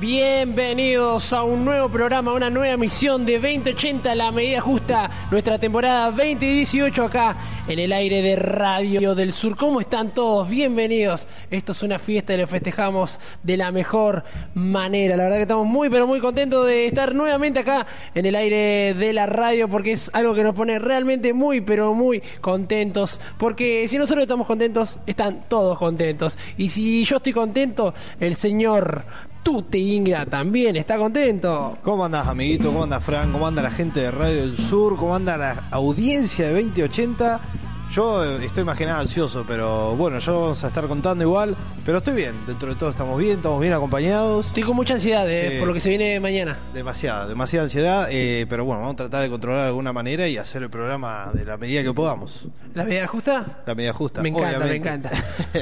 Bienvenidos a un nuevo programa, una nueva misión de 2080, la medida justa, nuestra temporada 2018 acá en el aire de Radio del Sur. ¿Cómo están todos? Bienvenidos. Esto es una fiesta y lo festejamos de la mejor manera. La verdad que estamos muy pero muy contentos de estar nuevamente acá en el aire de la radio porque es algo que nos pone realmente muy pero muy contentos. Porque si nosotros estamos contentos, están todos contentos. Y si yo estoy contento, el señor Tute Ingra también está contento. ¿Cómo andas, amiguito? ¿Cómo anda Fran? ¿Cómo anda la gente de Radio del Sur? ¿Cómo anda la audiencia de 2080? Yo eh, estoy más que nada ansioso, pero bueno, ya lo vamos a estar contando igual. Pero estoy bien, dentro de todo estamos bien, estamos bien acompañados. Estoy con mucha ansiedad eh, Sí. por lo que se viene mañana. Demasiada, demasiada ansiedad, eh, pero bueno, vamos a tratar de controlar de alguna manera y hacer el programa de la medida que podamos. ¿La medida justa? La medida justa. Me encanta, obviamente. me encanta.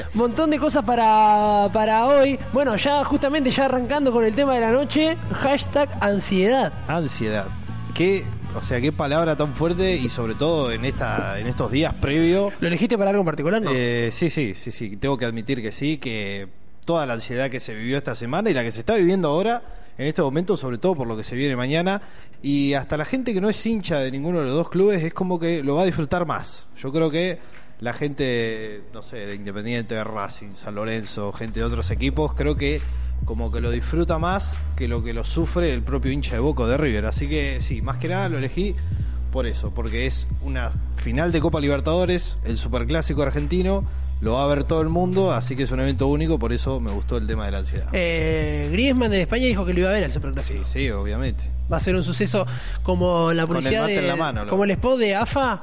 Montón de cosas para, para hoy. Bueno, ya justamente ya arrancando con el tema de la noche, hashtag ansiedad. Ansiedad. Qué, o sea, qué palabra tan fuerte y sobre todo en esta, en estos días previos. ¿Lo elegiste para algo en particular? No. Eh, sí, sí, sí, sí. Tengo que admitir que sí, que toda la ansiedad que se vivió esta semana y la que se está viviendo ahora, en este momento, sobre todo por lo que se viene mañana, y hasta la gente que no es hincha de ninguno de los dos clubes, es como que lo va a disfrutar más. Yo creo que la gente, no sé, de Independiente, de Racing, San Lorenzo, gente de otros equipos, creo que como que lo disfruta más que lo que lo sufre el propio hincha de Boca de River. Así que sí, más que nada lo elegí por eso, porque es una final de Copa Libertadores, el superclásico argentino, lo va a ver todo el mundo, así que es un evento único, por eso me gustó el tema de la ansiedad. Eh, Griezmann de España dijo que lo iba a ver al Superclásico. Sí, sí, obviamente. Va a ser un suceso como la Con el publicidad mate de, en la mano, lo- como el spot de AFA,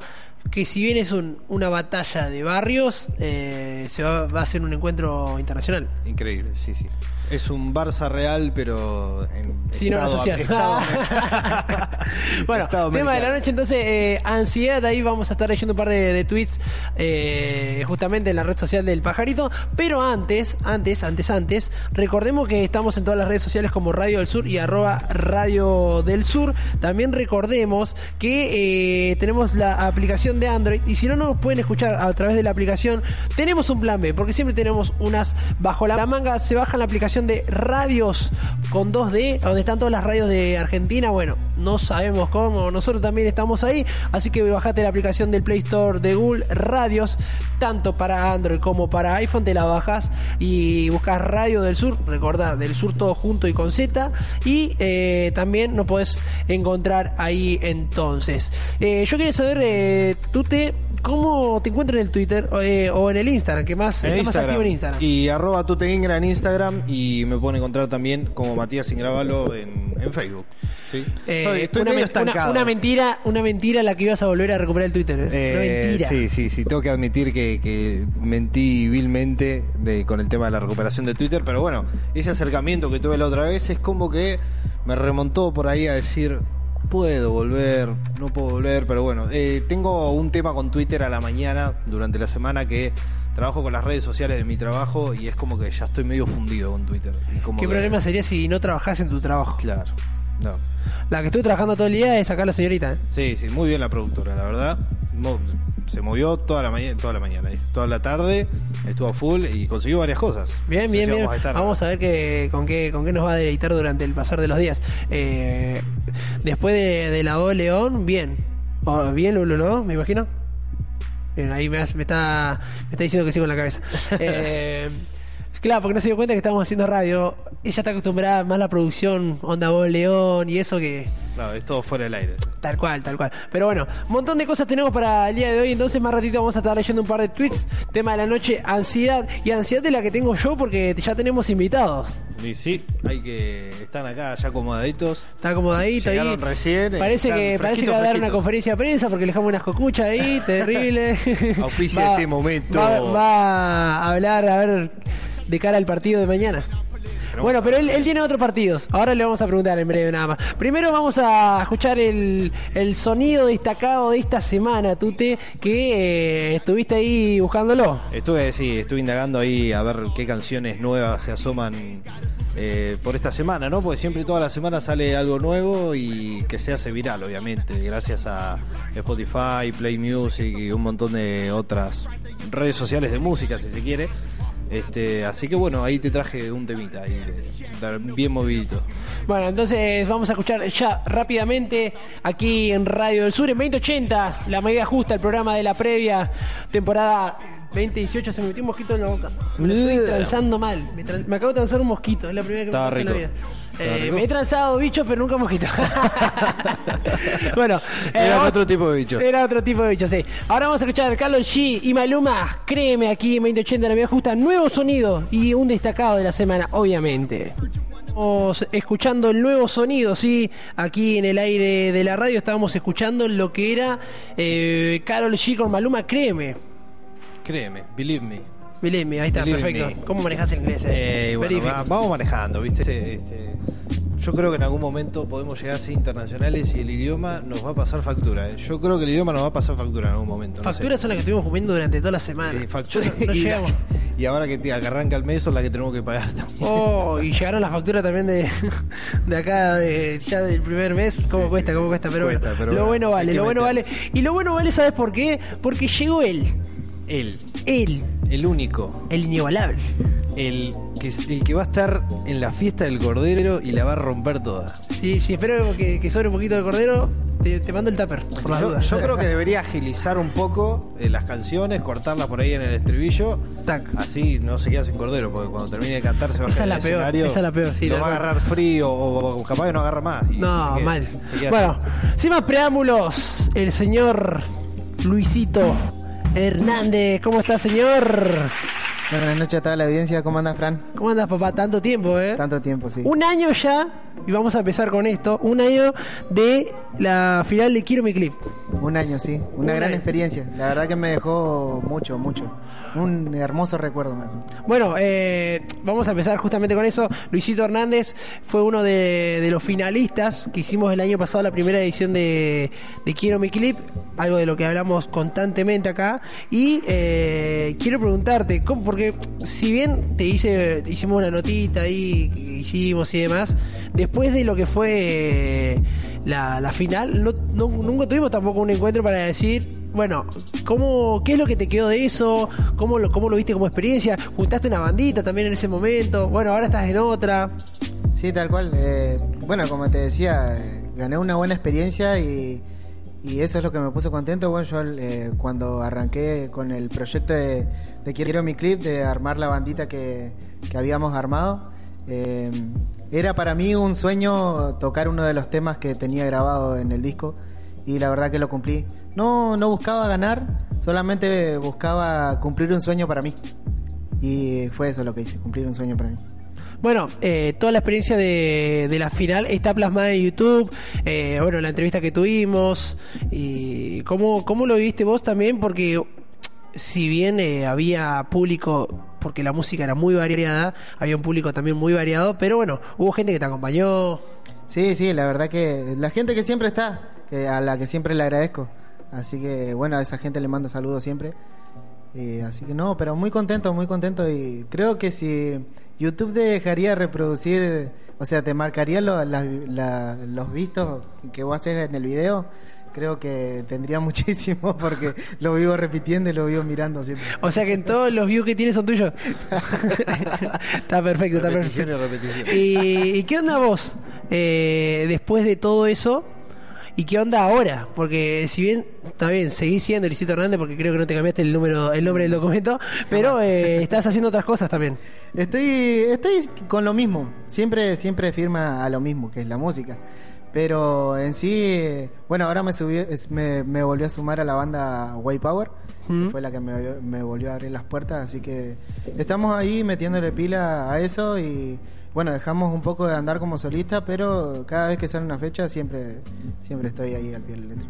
que si bien es un- una batalla de barrios, eh, se va, va a ser un encuentro internacional. Increíble, sí, sí. Es un Barça real, pero en Sí, no, estado- social. estado- bueno, estado tema de la noche, entonces, eh, ansiedad, ahí vamos a estar leyendo un par de, de tweets eh, justamente en la red social del pajarito. Pero antes, antes, antes, antes, recordemos que estamos en todas las redes sociales como Radio del Sur y arroba Radio del Sur. También recordemos que eh, tenemos la aplicación de Android y si no nos pueden escuchar a través de la aplicación, tenemos un plan B, porque siempre tenemos unas bajo la manga, se baja la aplicación de radios con 2D, donde están todas las radios de Argentina. Bueno, no sabemos cómo, nosotros también estamos ahí, así que bajate la aplicación del Play Store de Google Radios, tanto para Android como para iPhone, te la bajas y buscas Radio del Sur, recordad, del Sur todo junto y con Z, y eh, también nos podés encontrar ahí entonces. Eh, yo quería saber, eh, Tute, ¿cómo te encuentras en el Twitter eh, o en el Instagram? que más, está más activo en Instagram? Y arroba tuteingra en Instagram y me pueden encontrar también como Matías Ingravalo en, en Facebook. ¿sí? Eh, estoy estoy una, medio una- estancado. una mentira, una mentira la que ibas a volver a recuperar el Twitter. ¿eh? Eh, una mentira. Sí, sí, sí, tengo que admitir que, que mentí vilmente de, con el tema de la recuperación de Twitter, pero bueno, ese acercamiento que tuve la otra vez es como que me remontó por ahí a decir, puedo volver, no puedo volver, pero bueno, eh, tengo un tema con Twitter a la mañana durante la semana que trabajo con las redes sociales de mi trabajo y es como que ya estoy medio fundido con Twitter. Y como ¿Qué que- problema sería si no trabajás en tu trabajo? Claro, no. La que estoy trabajando todo el día es acá la señorita. ¿eh? Sí, sí, muy bien la productora, la verdad. Mo- Se movió toda la mañana, toda la mañana, eh, toda la tarde, estuvo a full y consiguió varias cosas. Bien, No sé bien, si bien. Vamos a, estar, ver que, con, qué, con qué nos va a deleitar durante el pasar de los días. Eh, después de, de la O León, bien. O, bien, Lulu, ¿no? Me imagino. Bien, ahí me, hace- me está, me está diciendo que sí con la cabeza. Eh, claro, porque no se dio cuenta que estábamos haciendo radio. Ella está acostumbrada más a la producción, onda O León y eso que... No, es todo fuera del aire. Tal cual, tal cual. Pero bueno, un montón de cosas tenemos para el día de hoy. Entonces, más ratito vamos a estar leyendo un par de tweets. Tema de la noche, ansiedad. Y ansiedad de la que tengo yo porque ya tenemos invitados. Y sí, hay que. Están acá ya acomodaditos. Está acomodadito ahí. Recién, Parece están que, parece que va a dar una conferencia de prensa porque le dejamos unas cocuchas ahí, terrible. Auspicia este momento. Va, va a hablar, a ver, de cara al partido de mañana. Bueno, pero él, él tiene otros partidos. Ahora le vamos a preguntar en breve nada más. Primero vamos a escuchar el, el sonido destacado de esta semana, Tute, que eh, estuviste ahí buscándolo. Estuve, sí, estuve indagando ahí a ver qué canciones nuevas se asoman eh, por esta semana, ¿no? Porque siempre toda la semana sale algo nuevo y que se hace viral, obviamente, gracias a Spotify, Play Music y un montón de otras redes sociales de música, si se quiere. Este, así que bueno, ahí te traje un temita ahí, eh, bien movidito. Bueno, entonces vamos a escuchar ya rápidamente aquí en Radio del Sur en 2080, la medida justa, el programa de la previa temporada 2018 se me metió un mosquito en la boca. Me estoy transando mal. Me, acabo de transar un mosquito, es la primera que me pasa en la vida. Eh, me he transado bichos, pero nunca mosquito. bueno, era eh, otro tipo de bicho. Era otro tipo de bicho, sí. Ahora vamos a escuchar a Carlos G y Maluma. Créeme aquí en 2080 la vida justa. Nuevo sonido y un destacado de la semana, obviamente. Estamos escuchando el nuevo sonido, sí, aquí en el aire de la radio estábamos escuchando lo que era eh, Carol G con Maluma, créeme. Créeme, believe me. Believe me, ahí está, perfecto. ¿Cómo manejas el inglés? Eh? eh bueno, vamos manejando, ¿viste? Este, este, yo creo que en algún momento podemos llegar a ser internacionales y el idioma nos va a pasar factura. ¿eh? Yo creo que el idioma nos va a pasar factura en algún momento. Facturas son las que estuvimos comiendo durante toda la semana. y, ahora que, arranca el mes son las que tenemos que pagar también. Oh, y llegaron las facturas también de, de acá, de, ya del primer mes. ¿Cómo cuesta? ¿Cómo cuesta? Pero, bueno, lo bueno vale, lo bueno vale. Y lo bueno vale, ¿sabes por qué? Porque llegó él. Él. Él. El único. El inigualable. El que, el que va a estar en la fiesta del cordero y la va a romper toda. Sí, sí, espero que, sobre un poquito de cordero. Te, mando el tupper, por yo, yo creo que debería agilizar un poco eh, las canciones, cortarlas por ahí en el estribillo. Así no se queda sin cordero, porque cuando termine de cantar se va esa a la peor, Esa es la peor, sí. Lo va a agarrar frío o, capaz que no agarra más. no, mal. Bueno, sin más preámbulos, el señor Luisito Hernández. ¿Cómo está, señor? Buenas noches a toda la audiencia. ¿Cómo andas, Fran? ¿Cómo andas, papá? Tanto tiempo, ¿eh? Tanto tiempo, sí. Un año ya, y vamos a empezar con esto, un año de la final de Quiero mi clip. Un año, sí. Una gran experiencia. La verdad que me dejó mucho, mucho. Un hermoso recuerdo. Bueno, eh, vamos a empezar justamente con eso. Luisito Hernández fue uno de, los finalistas que hicimos el año pasado, la primera edición de, Quiero mi clip, algo de lo que hablamos constantemente acá. Y eh, quiero preguntarte, ¿cómo, porque si bien te hice, hicimos una notita ahí, hicimos y demás, después de lo que fue la, la final, no, nunca tuvimos tampoco un encuentro para decir, bueno, ¿cómo, ¿qué es lo que te quedó de eso? ¿Cómo lo, ¿Cómo lo viste como experiencia? ¿Juntaste una bandita también en ese momento? Bueno, ahora estás en otra. Sí, tal cual. Eh, bueno, como te decía, eh, gané una buena experiencia y y eso es lo que me puso contento. Bueno, yo eh, cuando arranqué con el proyecto de, Quiero mi clip, de armar la bandita que, habíamos armado, eh, era para mí un sueño tocar uno de los temas que tenía grabado en el disco y la verdad que lo cumplí. No, no buscaba ganar, solamente buscaba cumplir un sueño para mí. Y fue eso lo que hice, cumplir un sueño para mí. Bueno, eh, toda la experiencia de, la final está plasmada en YouTube. Eh, bueno, la entrevista que tuvimos. Y ¿cómo, ¿Cómo lo viste vos también? Porque si bien eh, había público, porque la música era muy variada, había un público también muy variado, pero bueno, hubo gente que te acompañó. Sí, sí, la verdad que la gente que siempre está, que a la que siempre le agradezco. Así que bueno, a esa gente le mando saludos siempre. así que no, pero muy contento, muy contento y creo que si YouTube dejaría reproducir, o sea, te marcaría los vistos que vos haces en el video. Creo que tendría muchísimo porque lo vivo repitiendo y lo vivo mirando siempre. O sea que en todos los views que tienes son tuyos. está perfecto, está perfecto. ¿Y, qué onda vos? Eh, después de todo eso, ¿Y qué onda ahora? Porque si bien, está bien, seguís siendo Luisito Hernández porque creo que no te cambiaste el número, el nombre del documento, pero eh, estás haciendo otras cosas también. Estoy, estoy con lo mismo, siempre, siempre firma a lo mismo, que es la música. Pero en sí, bueno, ahora me, subió, me, me volvió a sumar a la banda Way Power, que fue la que me, me volvió a abrir las puertas, así que estamos ahí metiéndole pila a eso y bueno, dejamos un poco de andar como solista, pero cada vez que sale una fecha siempre, siempre estoy ahí al pie del letra.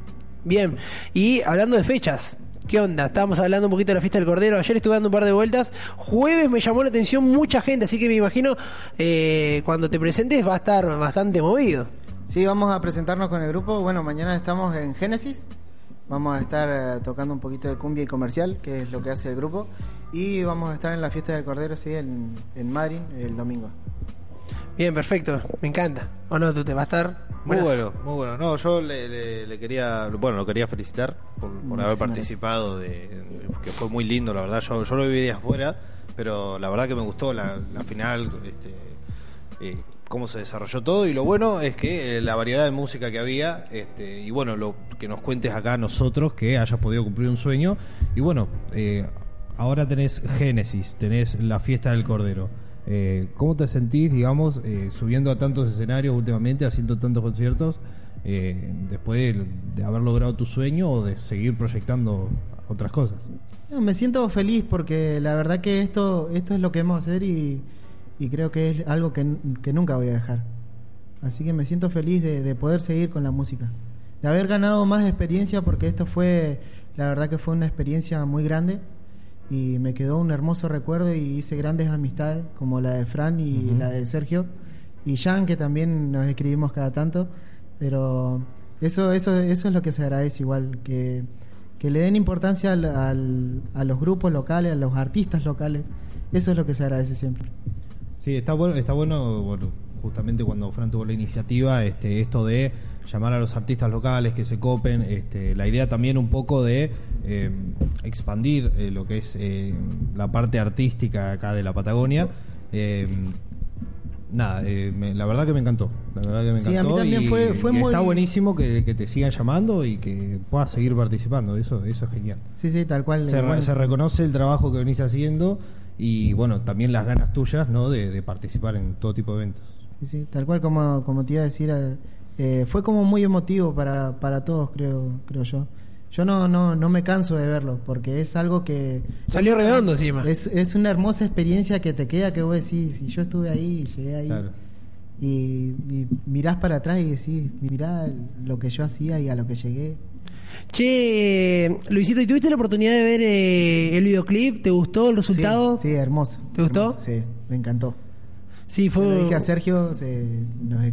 Bien, y hablando de fechas, ¿Qué onda? Estábamos hablando un poquito de la fiesta del Cordero. Ayer estuve dando un par de vueltas. Jueves me llamó la atención mucha gente, así que me imagino eh, cuando te presentes va a estar bastante movido. Sí, vamos a presentarnos con el grupo. Bueno, mañana estamos en Génesis. Vamos a estar eh, tocando un poquito de cumbia y comercial, que es lo que hace el grupo. Y vamos a estar en la fiesta del Cordero, sí, en, en Madrid el domingo. Bien, perfecto, me encanta. ¿O no? ¿Tú te va a estar? Muy bueno, muy bueno. No, yo le, quería, bueno, lo quería felicitar por, haber participado, de, que fue muy lindo, la verdad. Yo, yo lo viví de afuera, pero la verdad que me gustó la, la final, este, eh, cómo se desarrolló todo y lo bueno es que eh, la variedad de música que había este, y bueno, lo que nos cuentes acá a nosotros que hayas podido cumplir un sueño y bueno, eh, ahora tenés Génesis, tenés la fiesta del Cordero. Eh, ¿Cómo te sentís, digamos, eh, subiendo a tantos escenarios últimamente, haciendo tantos conciertos, después de, haber logrado tu sueño o de seguir proyectando otras cosas? Me siento feliz porque la verdad que esto, esto es lo que vamos a hacer y, y creo que es algo que, que nunca voy a dejar. Así que me siento feliz de, de poder seguir con la música. De haber ganado más experiencia porque esto fue, la verdad que fue una experiencia muy grande y me quedó un hermoso recuerdo y hice grandes amistades como la de Fran y Ujú. la de Sergio y Jan que también nos escribimos cada tanto pero eso eso eso es lo que se agradece igual que, que le den importancia al, al- a los grupos locales a los artistas locales eso es lo que se agradece siempre Sí, está bueno, está bueno, bueno, justamente cuando Fran tuvo la iniciativa, este, esto de llamar a los artistas locales que se copen, este, la idea también un poco de eh, expandir eh, lo que es eh, la parte artística acá de la Patagonia. Eh, nada, eh, me- la verdad que me encantó, la verdad que me Sí, a mí encantó también y- fue- fue y muy- está buenísimo que, que te sigan llamando y que puedas seguir participando, eso, eso es genial. sí sí tal cual Se, re- se reconoce el trabajo que venís haciendo y bueno, también las ganas tuyas, ¿no? De, de participar en todo tipo de eventos. Sí, sí, tal cual como, como te iba a decir, eh, eh, fue como muy emotivo para, para todos, creo, creo yo. Yo no, no, no me canso de verlo, porque es algo que... Salió redondo encima. Es, es una hermosa experiencia que te queda que vos decís, si yo estuve ahí, llegué ahí, Claro. y, y mirás para atrás y decís, mirá lo que yo hacía y a lo que llegué. Che, Luisito, ¿y tuviste la oportunidad de ver eh, el videoclip? ¿Te gustó el resultado? Sí, sí, hermoso. ¿Te gustó? hermoso, Sí, me encantó. Sí, Se fue. lo dije a Sergio, se- nos-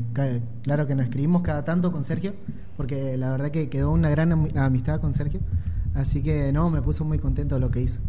claro que nos escribimos cada tanto con Sergio, porque la verdad que quedó una gran am- amistad con Sergio, así que no, me puso muy contento de lo que hizo.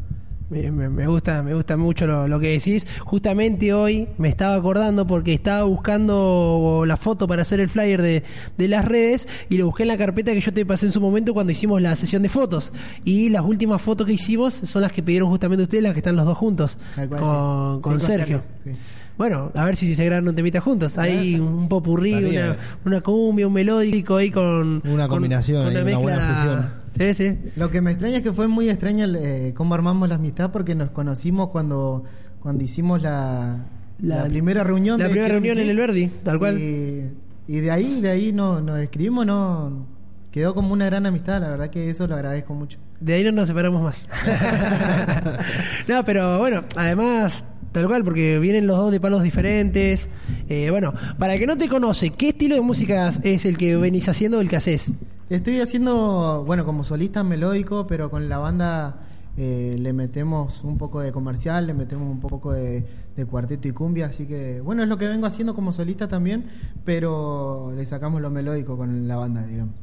Me, me- me gusta, me gusta mucho lo, lo que decís. Justamente hoy me estaba acordando porque estaba buscando la foto para hacer el flyer de, de las redes y lo busqué en la carpeta que yo te pasé en su momento cuando hicimos la sesión de fotos. Y las últimas fotos que hicimos son las que pidieron justamente ustedes, las que están los dos juntos cual, con, sí. con Sí, Sergio. sí. Bueno, a ver si se graban un temita juntos. Hay un popurrí, una, una cumbia, un melódico ahí con. Una combinación con una buena fusión. Sí, sí. Lo que me extraña es que fue muy extraña eh, cómo armamos la amistad, porque nos conocimos cuando, cuando hicimos la, la, primera reunión. La primera reunión en el Verdi, tal cual. Y, y de ahí, de ahí nos, nos escribimos, no, quedó como una gran amistad, la verdad que eso lo agradezco mucho. De ahí no nos separamos más. no, pero bueno, además, tal cual, porque vienen los dos de palos diferentes. Eh, bueno, para el que no te conoce, ¿qué estilo de música es el que venís haciendo o el que haces? Estoy haciendo, bueno, como solista melódico, pero con la banda eh, le metemos un poco de comercial, le metemos un poco de, de cuarteto y cumbia, así que, bueno, es lo que vengo haciendo como solista también, pero le sacamos lo melódico con la banda, digamos.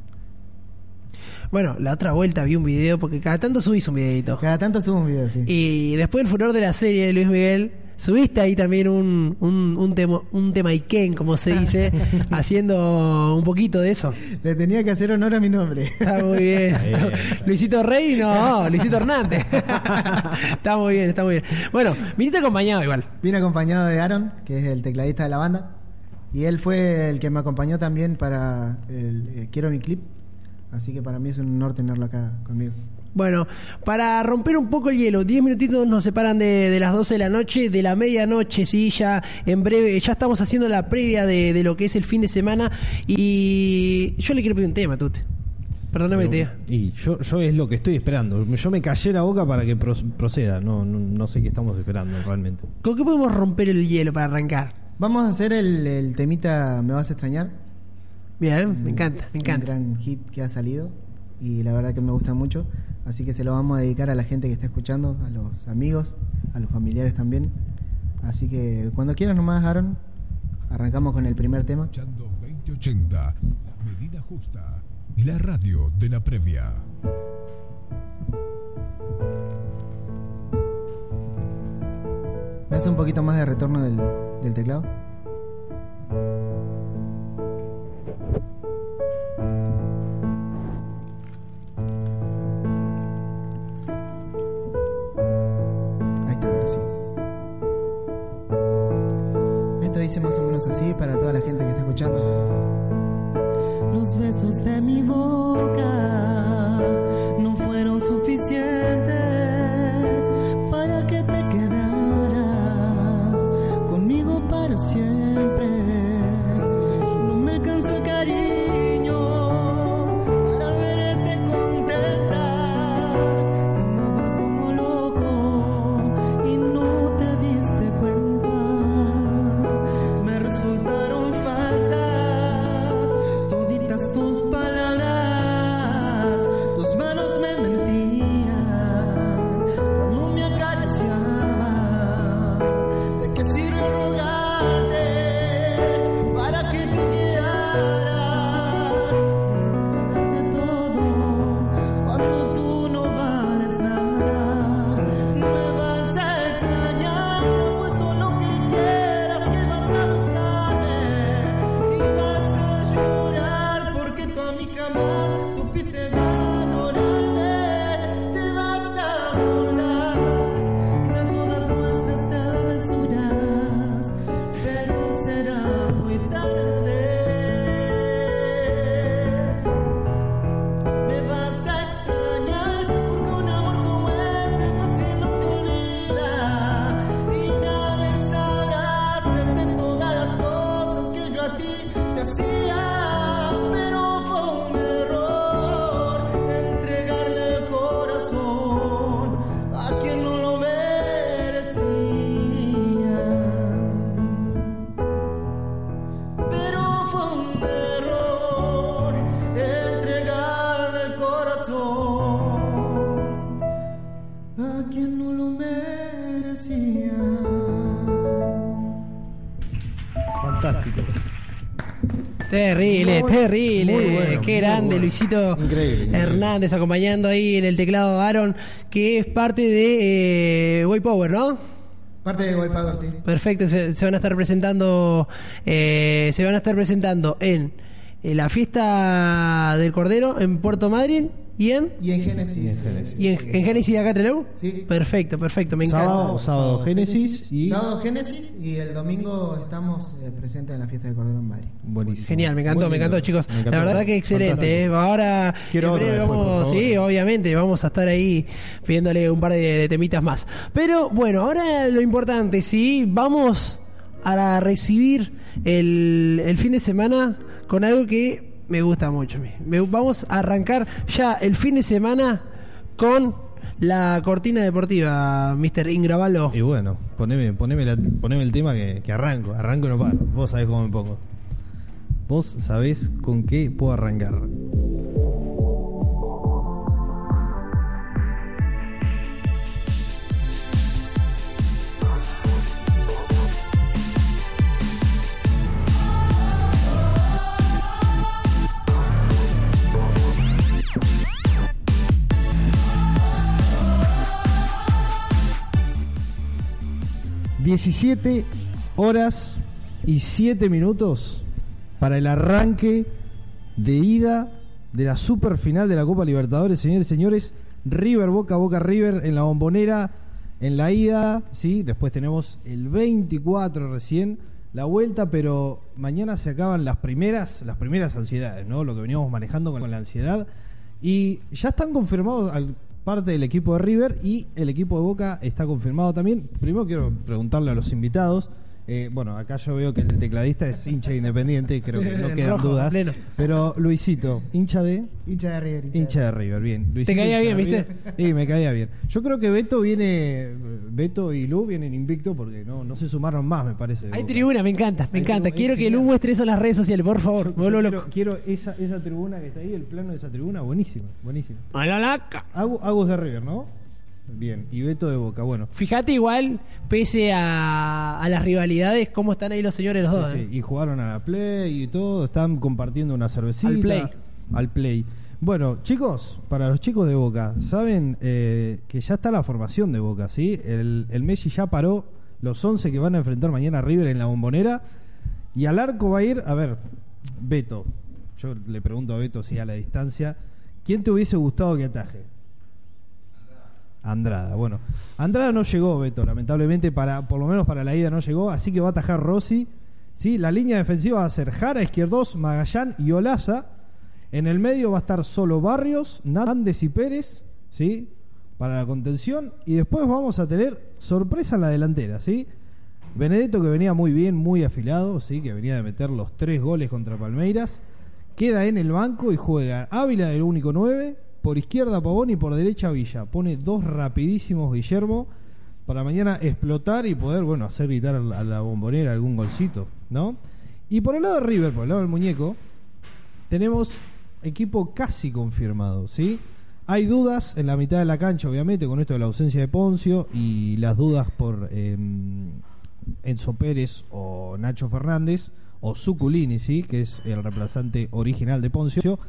Bueno, la otra vuelta vi un video, porque cada tanto subís un videito. Cada tanto subo un video, sí. Y después del furor de la serie de Luis Miguel, subiste ahí también un, un, un, tema, un tema Iken, como se dice, haciendo un poquito de eso. Le tenía que hacer honor a mi nombre. Está muy bien. Bien. Luisito Rey, no, Luisito Hernández. está muy bien, está muy bien. Bueno, viniste acompañado igual. Vine acompañado de Aaron, que es el tecladista de la banda, y él fue el que me acompañó también para el eh, Quiero mi clip, así que para mí es un honor tenerlo acá conmigo. Bueno, para romper un poco el hielo, 10 minutitos nos separan de, de las 12 de la noche, de la medianoche, sí, ya en breve, ya estamos haciendo la previa de, de lo que es el fin de semana y yo le quiero pedir un tema, Tute. Perdóname, diga. Y yo, yo es lo que estoy esperando. Yo me callé la boca para que pro- proceda. No, no, no sé qué estamos esperando realmente. ¿Con qué podemos romper el hielo para arrancar? Vamos a hacer el, el temita Me vas a extrañar. Bien, me encanta, me Un encanta. gran hit que ha salido y la verdad que me gusta mucho. Así que se lo vamos a dedicar a la gente que está escuchando, a los amigos, a los familiares también. Así que cuando quieras nomás, Aaron, arrancamos con el primer tema. Escuchando 2080, la medida justa y la radio de la previa. ¿Me hace un poquito más de retorno del, del teclado? Esto dice más o menos así para toda la gente que está escuchando. Los besos de mi boca no fueron suficientes para que te quedaras conmigo para siempre. Vas Terrible, Muy- terrible. muy bueno, Qué grande, bueno. Luisito Increíble, increíble. Hernández acompañando ahí en el teclado Aaron, que es parte de eh, Way Power, ¿no? Parte de White Power, sí. Perfecto, se, se van a estar presentando, eh, se van a estar presentando en, en la fiesta del Cordero en Puerto Madryn y en Y en Génesis. y en, en Génesis de acá Trelew. Sí. Perfecto, perfecto, me encanta. Sábado, sábado Génesis y Sábado Génesis y el domingo estamos eh, presentes en la fiesta de Cordero en Madrid. buenísimo. Genial, me encantó, me encantó, chicos. Me encantó. La verdad que excelente. ¿eh? Ahora, Quiero después, vamos, sí, obviamente, vamos a estar ahí pidiéndole un par de, de temitas más. Pero bueno, ahora lo importante, sí, vamos a recibir el, el fin de semana con algo que me gusta mucho. Me- vamos a arrancar ya el fin de semana con la cortina deportiva, Mr. Ingravalo. Y bueno, poneme, poneme, la- poneme el tema que, que arranco. Arranco y no paro. Vos sabés cómo me pongo. Vos sabés con qué puedo arrancar. ...17 horas y 7 minutos... ...para el arranque de ida... ...de la super final de la Copa Libertadores... ...señores y señores... ...River Boca Boca River en la bombonera... ...en la ida... ¿sí? Después tenemos el 24 recién... ...la vuelta pero... ...mañana se acaban las primeras... ...las primeras ansiedades... ¿no? Lo que veníamos manejando con la ansiedad... Y ya están confirmados parte del equipo de River y el equipo de Boca está confirmado también. Primero quiero preguntarle a los invitados. Eh, bueno, acá yo veo que el tecladista es hincha de independiente, creo que no quedan rojo, dudas. pleno. Pero Luisito, hincha de Hincha de River. hincha de River, bien. Luisito, caía hincha de bien, River. Sí, me caía bien. Yo creo que Beto viene, Beto y Lu vienen invicto porque no, no se sumaron más, me parece. Hay tribuna, me encanta, me Hay encanta. tribuna, Quiero es que Lu muestre eso en las redes sociales, por favor. Yo vuelvo quiero, loco. quiero esa, esa tribuna que está ahí, el plano de esa tribuna, buenísimo, buenísimo. A la laca. Agus, Agus de River, ¿no? Bien, y Beto de Boca, bueno. Fíjate igual, pese a, a las rivalidades, cómo están ahí los señores los Sí, dos. sí, ¿eh? Y jugaron a la Play y todo, están compartiendo una cervecita. Al Play. Al Play. Bueno, chicos, para los chicos de Boca, saben eh, que ya está la formación de Boca, ¿sí? El, el Messi ya paró los 11 que van a enfrentar mañana a River en la bombonera. Y al arco va a ir, a ver, Beto. Yo le pregunto a Beto si a la distancia, ¿quién te hubiese gustado que ataje? Andrada, bueno. Andrada no llegó, Beto, lamentablemente, para, por lo menos para la ida no llegó, así que va a atajar Rossi. ¿sí? La línea defensiva va a ser Jara, Izquierdos, Magallán y Olaza. En el medio va a estar solo Barrios, Nández y Pérez, ¿sí? Para la contención. Y después vamos a tener sorpresa en la delantera, ¿sí? Benedetto que venía muy bien, muy afilado, ¿sí? Que venía de meter los tres goles contra Palmeiras. Queda en el banco y juega Ávila del único 9, por izquierda Pavón y por derecha Villa. Pone dos rapidísimos Guillermo para mañana explotar y poder, bueno, hacer gritar a la, bombonera algún golcito, ¿no? Y por el lado de River, por el lado del muñeco, tenemos equipo casi confirmado, ¿sí? Hay dudas en la mitad de la cancha, obviamente, con esto de la ausencia de Poncio y las dudas por eh, Enzo Pérez o Nacho Fernández o Zuculini, ¿sí? Que es el reemplazante original de Poncio.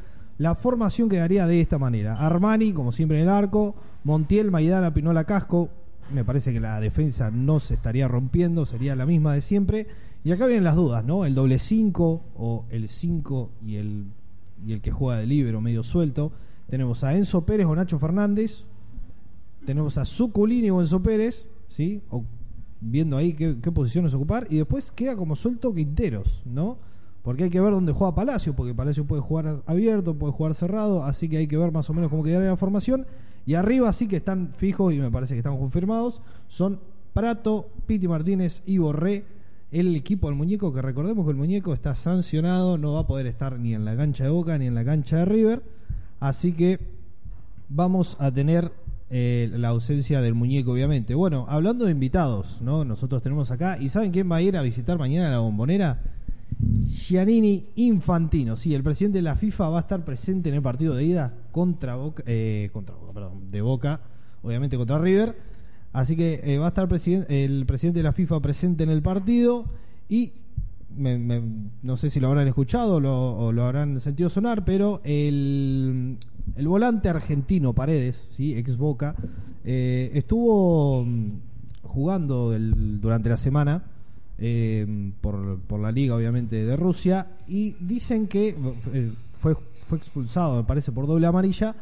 La formación quedaría de esta manera. Armani, como siempre en el arco, Montiel, Maidana, Pinola, Casco. Me parece que la defensa no se estaría rompiendo, sería la misma de siempre. Y acá vienen las dudas, ¿no? El doble 5 o el 5 y el, y el que juega de libero medio suelto. Tenemos a Enzo Pérez o Nacho Fernández. Tenemos a Zuculini o Enzo Pérez, ¿sí? Viendo ahí qué posiciones ocupar. Y después queda como suelto Quinteros, ¿no? Porque hay que ver dónde juega Palacio, porque Palacio puede jugar abierto, puede jugar cerrado, así que hay que ver más o menos cómo quedaría la formación. Y arriba sí que están fijos y me parece que están confirmados. Son Prato, Piti Martínez y Borré. El equipo del muñeco, que recordemos que el muñeco está sancionado, no va a poder estar ni en la cancha de Boca ni en la cancha de River. Así que vamos a tener eh, la ausencia del muñeco, obviamente. Bueno, hablando de invitados, ¿no? Nosotros tenemos acá. ¿Y saben quién va a ir a visitar mañana la bombonera? Giannini Infantino, sí, el presidente de la FIFA va a estar presente en el partido de ida contra Boca, eh, contra Boca, perdón, de Boca, obviamente contra River. Así que eh, va a estar el presidente de la FIFA presente en el partido y me- no sé si lo habrán escuchado lo, o lo habrán sentido sonar, pero el, el volante argentino Paredes, sí, ex Boca, eh, estuvo mm, jugando durante la semana eh, por, por la liga obviamente de Rusia y dicen que eh, fue, fue expulsado me parece por doble amarilla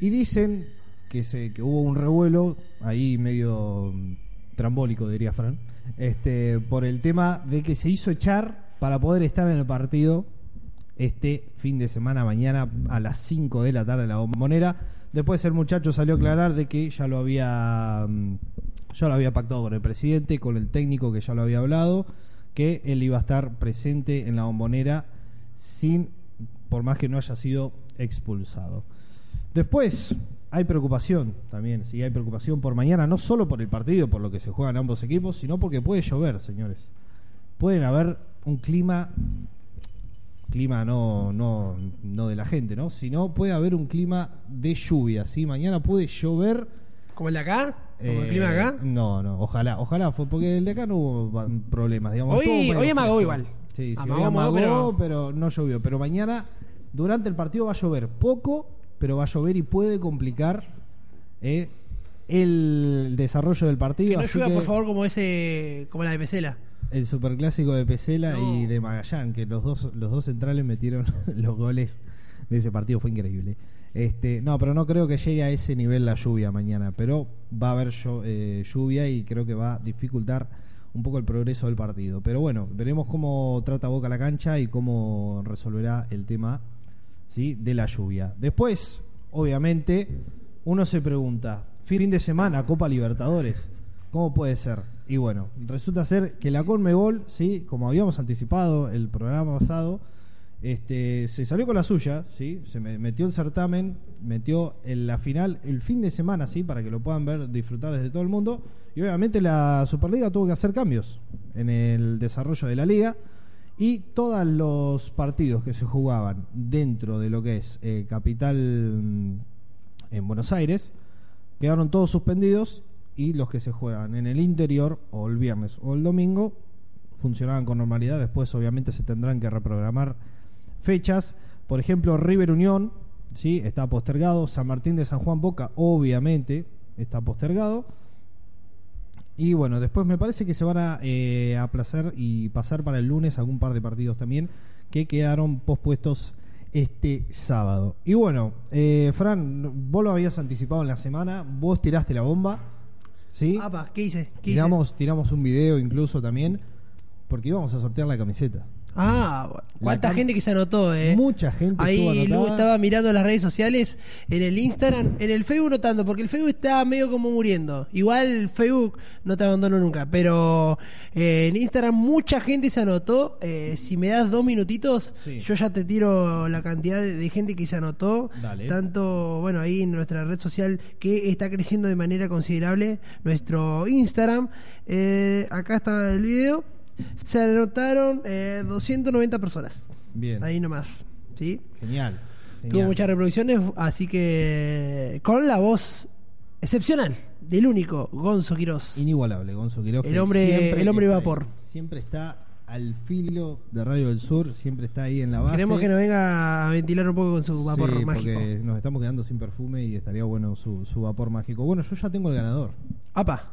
y dicen que, se, que hubo un revuelo ahí medio mm, trambólico diría Fran este, por el tema de que se hizo echar para poder estar en el partido este fin de semana mañana a las 5 de la tarde la bombonera. Después el muchacho salió a aclarar de que ya lo había mm, ya lo había pactado con el presidente, con el técnico que ya lo había hablado, que él iba a estar presente en la bombonera sin por más que no haya sido expulsado. Después hay preocupación también, sí hay preocupación por mañana, no solo por el partido, por lo que se juegan ambos equipos, sino porque puede llover, señores. Pueden haber un clima clima no, no, no de la gente, ¿no? Sino puede haber un clima de lluvia, ¿sí? Mañana puede llover. ¿Como el de acá? ¿Como el eh, clima de acá? No, no, ojalá, ojalá, fue porque el de acá no hubo problemas, digamos. Hoy- hoy amagó igual. Sí, sí, Amagó, hoy amagó, amagó, pero- pero... no llovió. Pero mañana, durante el partido va a llover poco, pero va a llover y puede complicar eh, el desarrollo del partido. Que no así llueva, que- por favor, como ese como la de Pesela. el superclásico de Pesela No. y de Magallán, que los dos, los dos centrales metieron los goles de ese partido, fue increíble. Este, no, pero no creo que llegue a ese nivel la lluvia mañana, pero va a haber eh, lluvia y creo que va a dificultar un poco el progreso del partido. Pero bueno, veremos cómo trata Boca la cancha y cómo resolverá el tema ¿sí? de la lluvia. Después, obviamente, uno se pregunta, fin de semana, Copa Libertadores, ¿cómo puede ser? Y bueno, resulta ser que la Conmebol, ¿sí? como habíamos anticipado el programa pasado, este, se salió con la suya, ¿sí? se me- metió el certamen, metió en la final el fin de semana, ¿sí? para que lo puedan ver, disfrutar desde todo el mundo. Y obviamente la Superliga tuvo que hacer cambios en el desarrollo de la liga y todos los partidos que se jugaban dentro de lo que es eh, capital mm, en Buenos Aires quedaron todos suspendidos y los que se juegan en el interior o el viernes o el domingo funcionaban con normalidad después obviamente se tendrán que reprogramar fechas por ejemplo River Unión sí está postergado San Martín de San Juan Boca obviamente está postergado y bueno, después me parece que se van a eh, aplazar y pasar para el lunes algún par de partidos también que quedaron pospuestos este sábado. Y bueno, eh, Fran, vos lo habías anticipado en la semana, vos tiraste la bomba, ¿sí? Apa, ¿qué hice? ¿Qué hice? tiramos, tiramos un video incluso también, porque íbamos a sortear la camiseta. Ah, cuánta gente que se anotó, eh. Mucha gente Ahí. Lu estaba mirando las redes sociales, en el Instagram, en el Facebook no tanto, porque el Facebook está medio como muriendo. Igual Facebook no te abandono nunca, pero eh, en Instagram mucha gente se anotó. Eh, si me das dos minutitos, Sí. yo ya te tiro la cantidad de de gente que se anotó. Dale. Tanto, bueno, ahí en nuestra red social que está creciendo de manera considerable, nuestro Instagram. Eh, acá está el video. Se anotaron eh, 290 personas. Bien. Ahí nomás. ¿Sí? Genial. Tuvo muchas reproducciones, así que con la voz excepcional del único Gonzo Quiroz. Inigualable, Gonzo Quiroz. El hombre- el hombre vapor. ahí. Siempre está al filo de Radio del Sur, siempre está ahí en la base. Queremos que nos venga a ventilar un poco con su vapor Sí, mágico. porque nos estamos quedando sin perfume y estaría bueno su, su vapor mágico. Bueno, yo ya tengo el ganador. Apa.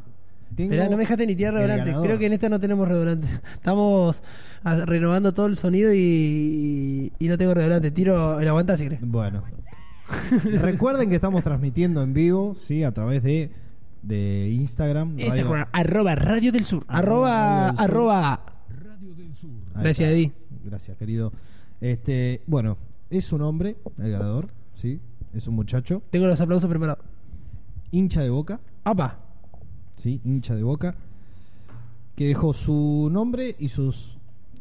Tengo Esperá, no me dejaste ni tirar redolante. Creo que en esta no tenemos redolante. Estamos a- renovando todo el sonido y, y no tengo redolante. Tiro el aguanta si querés. Bueno. Recuerden que estamos transmitiendo en vivo, sí, a través de, de Instagram. radio- Instagram, arroba Radio del Sur. Arroba Arroba, Radio del Sur. arroba. Radio del Sur. Gracias. Eddie. Gracias, querido. Este, bueno, es un hombre, el ganador, sí, es un muchacho, Tengo los aplausos preparados. hincha de boca, Apa. Sí, hincha de boca, que dejó su nombre y sus.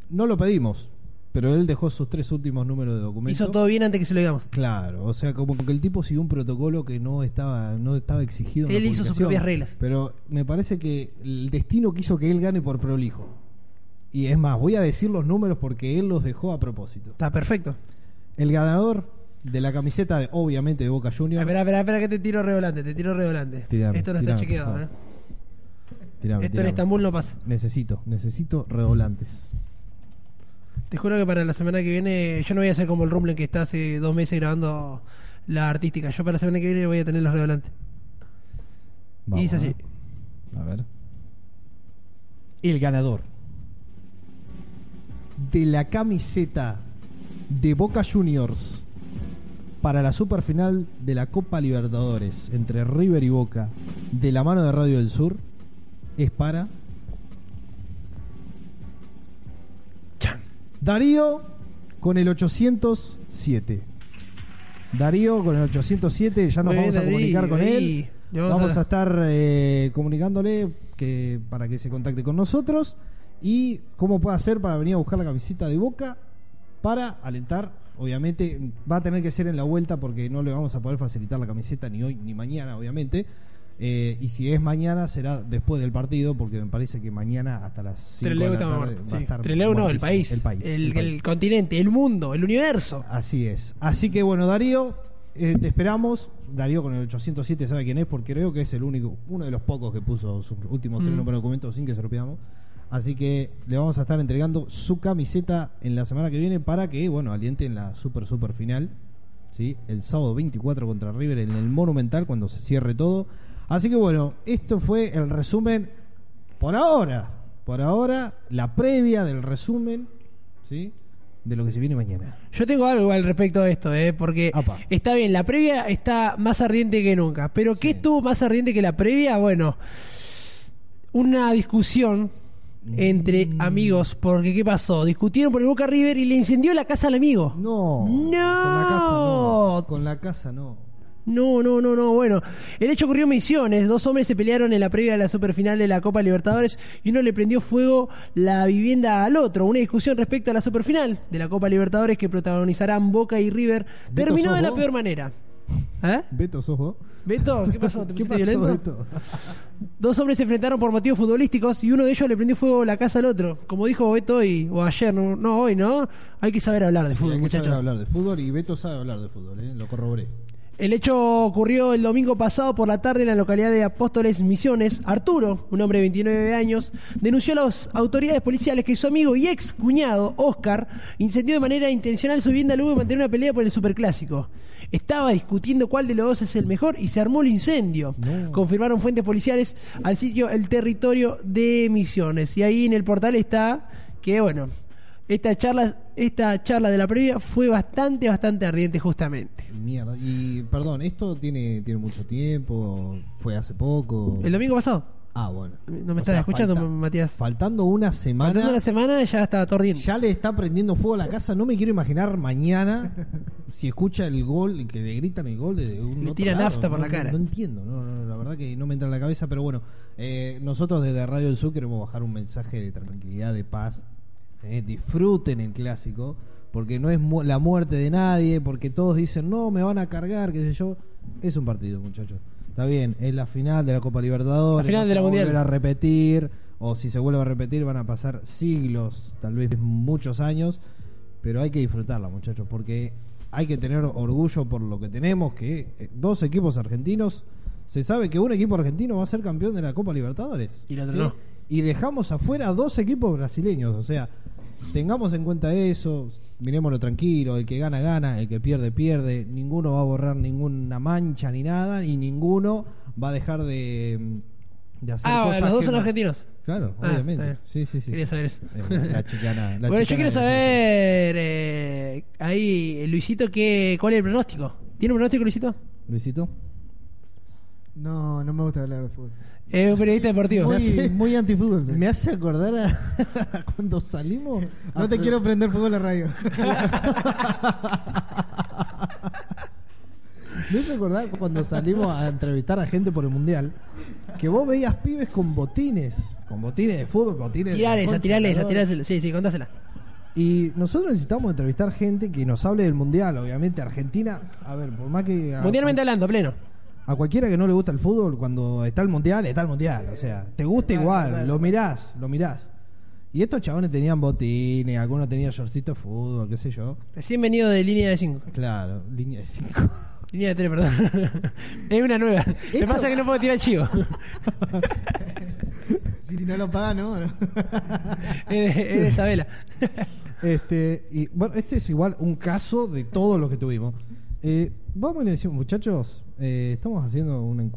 No lo pedimos, pero él dejó sus tres últimos números de documento. Hizo todo bien antes que se lo digamos. Claro, o sea, como que el tipo siguió un protocolo que no estaba, no estaba exigido. Él hizo sus propias reglas. Pero me parece que el destino quiso que él gane por prolijo. Y es más, voy a decir los números porque él los dejó a propósito. Está perfecto. El ganador de la camiseta, de, obviamente, de Boca Juniors. Espera, espera, espera que te tiro redolante, te tiro redolante. Tirame, Esto no está tirame, chequeado, por ¿eh? Tirame, Esto en. Estambul no pasa. Necesito, necesito redoblantes. Te juro que para la semana que viene yo no voy a hacer como el Rumblen que está hace dos meses grabando la artística. Yo para la semana que viene voy a tener los redolantes. Vamos, Y dice así. A ver. El ganador de la camiseta de Boca Juniors para la superfinal de la Copa Libertadores entre River y Boca de la mano de Radio del Sur es para Chan. Darío con el 807. Darío con el 807, ya nos Muy vamos bien, a comunicar Darío, con él. ahí. Vamos, vamos a... a- estar eh, comunicándole que para que se contacte con nosotros y cómo puede hacer para venir a buscar la camiseta de Boca para alentar. Obviamente va a tener que ser en la vuelta porque no le vamos a poder facilitar la camiseta ni hoy ni mañana, obviamente. Eh, y si es mañana será después del partido porque me parece que mañana hasta las 5 de la tarde muerto, va a sí. estar Trelew no, el país. El país. El, el país. el continente, el mundo, el universo. Así es. Así que bueno, Darío, eh, te esperamos. Darío con el 807 sabe quién es porque creo que es el único, uno de los pocos que puso sus últimos tres Mm. números de documentos sin que se lo pidamos. Así que le vamos a estar entregando su camiseta en la semana que viene para que, bueno, aliente en la super super final. ¿sí? El sábado 24 contra River en el Monumental cuando se cierre todo. Así que bueno, esto fue el resumen por ahora. Por ahora, la previa del resumen, ¿sí? De lo que se viene mañana. Yo tengo algo al respecto de esto, ¿eh? porque Apa. está bien, la previa está más ardiente que nunca. Pero ¿qué estuvo más ardiente que la previa? Bueno, una discusión entre Mm. amigos. Porque ¿qué pasó? Discutieron por el Boca River y le incendió la casa al amigo. No. No. Con la casa no. Con la casa no. No, no, no, no. Bueno, el hecho ocurrió en Misiones. Dos hombres se pelearon en la previa de la superfinal de la Copa Libertadores y uno le prendió fuego la vivienda al otro. Una discusión respecto a la superfinal de la Copa Libertadores que protagonizarán Boca y River terminó ¿sos de la peor manera. ¿Eh? Beto, sos vos. ¿Beto? ¿Qué pasó? ¿Te ¿Qué pasó, violento? Beto? Dos hombres se enfrentaron por motivos futbolísticos y uno de ellos le prendió fuego la casa al otro. Como dijo Beto hoy, o ayer, no, no hoy, ¿no? Hay que saber hablar de Sí, fútbol, hay que saber hablar de fútbol y Beto sabe hablar de fútbol, ¿eh? lo corroboré. El hecho ocurrió el domingo pasado por la tarde en la localidad de Apóstoles Misiones. Arturo, un hombre de 29 años, denunció a las autoridades policiales que su amigo y ex cuñado, Oscar, incendió de manera intencional su vivienda luego de mantener una pelea por el superclásico. Estaba discutiendo cuál de los dos es el mejor y se armó el incendio. No. Confirmaron fuentes policiales al sitio El Territorio de Misiones. Y ahí en el portal está que, bueno, esta charla, esta charla de la previa fue bastante, bastante ardiente justamente. Mierda. Y perdón, ¿esto tiene, tiene mucho tiempo? ¿Fue hace poco? El domingo pasado. Ah, bueno. No me estás sea, escuchando, falta- Matías. Faltando una semana. Faltando una semana ya está atordiendo. Ya le está prendiendo fuego a la casa. No me quiero imaginar mañana si escucha el gol, que le gritan el gol de un Le tira nafta por No, la no, cara. No, entiendo, no, no, la verdad que no me entra en la cabeza. Pero bueno, eh, nosotros desde Radio del Sur queremos bajar un mensaje de tranquilidad, de paz. Eh, disfruten el clásico, porque no es mu- la muerte de nadie, porque todos dicen, no, me van a cargar, qué sé yo. Es un partido, muchachos. Está bien, es la final de la Copa Libertadores. La final no de se la va a Mundial. volver a repetir, o si se vuelve a repetir van a pasar siglos, tal vez muchos años, pero hay que disfrutarla, muchachos, porque hay que tener orgullo por lo que tenemos, que eh, dos equipos argentinos, se sabe que un equipo argentino va a ser campeón de la Copa Libertadores. Y el otro no. Y dejamos afuera dos equipos brasileños, o sea, tengamos en cuenta eso, mirémoslo tranquilo, el que gana gana, el que pierde pierde, ninguno va a borrar ninguna mancha ni nada, y ninguno va a dejar de, de hacer Ah, cosas los dos son no- argentinos. Claro, Ah, obviamente. Sí, sí, sí. Quería sí. saber eso. Eh, la chicana. la bueno, yo quiero saber eh, ahí, Luisito, ¿qué, ¿cuál es el pronóstico? ¿Tiene un pronóstico, Luisito? Luisito. No, no me gusta hablar de fútbol. Es un periodista deportivo. Muy, hace- muy antifútbol. Me hace acordar a cuando salimos. No te quiero prender en la radio. Me hace acordar cuando salimos a entrevistar a gente por el mundial. Que vos veías pibes con botines. Con botines de fútbol, botines de. Tirales, concha a tirales, de a la tirales. Sí, sí, contásela. Y nosotros necesitamos entrevistar gente que nos hable del mundial, obviamente. Argentina, a ver, por más que. a- Mundialmente hablando, pleno. A cualquiera que no le gusta el fútbol, cuando está el mundial, está el mundial. O sea, te gusta igual, lo mirás, lo mirás. Y estos chabones tenían botines, algunos tenían shortcito de fútbol, qué sé yo. Recién venido de línea de 5. Claro, línea de 5. Línea de 3, perdón. es una nueva. Lo que pasa es que no puedo tirar chivo. si no lo paga, no. no. es, de, es de Isabela. Este, y bueno, este es igual un caso de todo lo que tuvimos. Eh, vamos y le decimos, muchachos, eh, estamos haciendo una,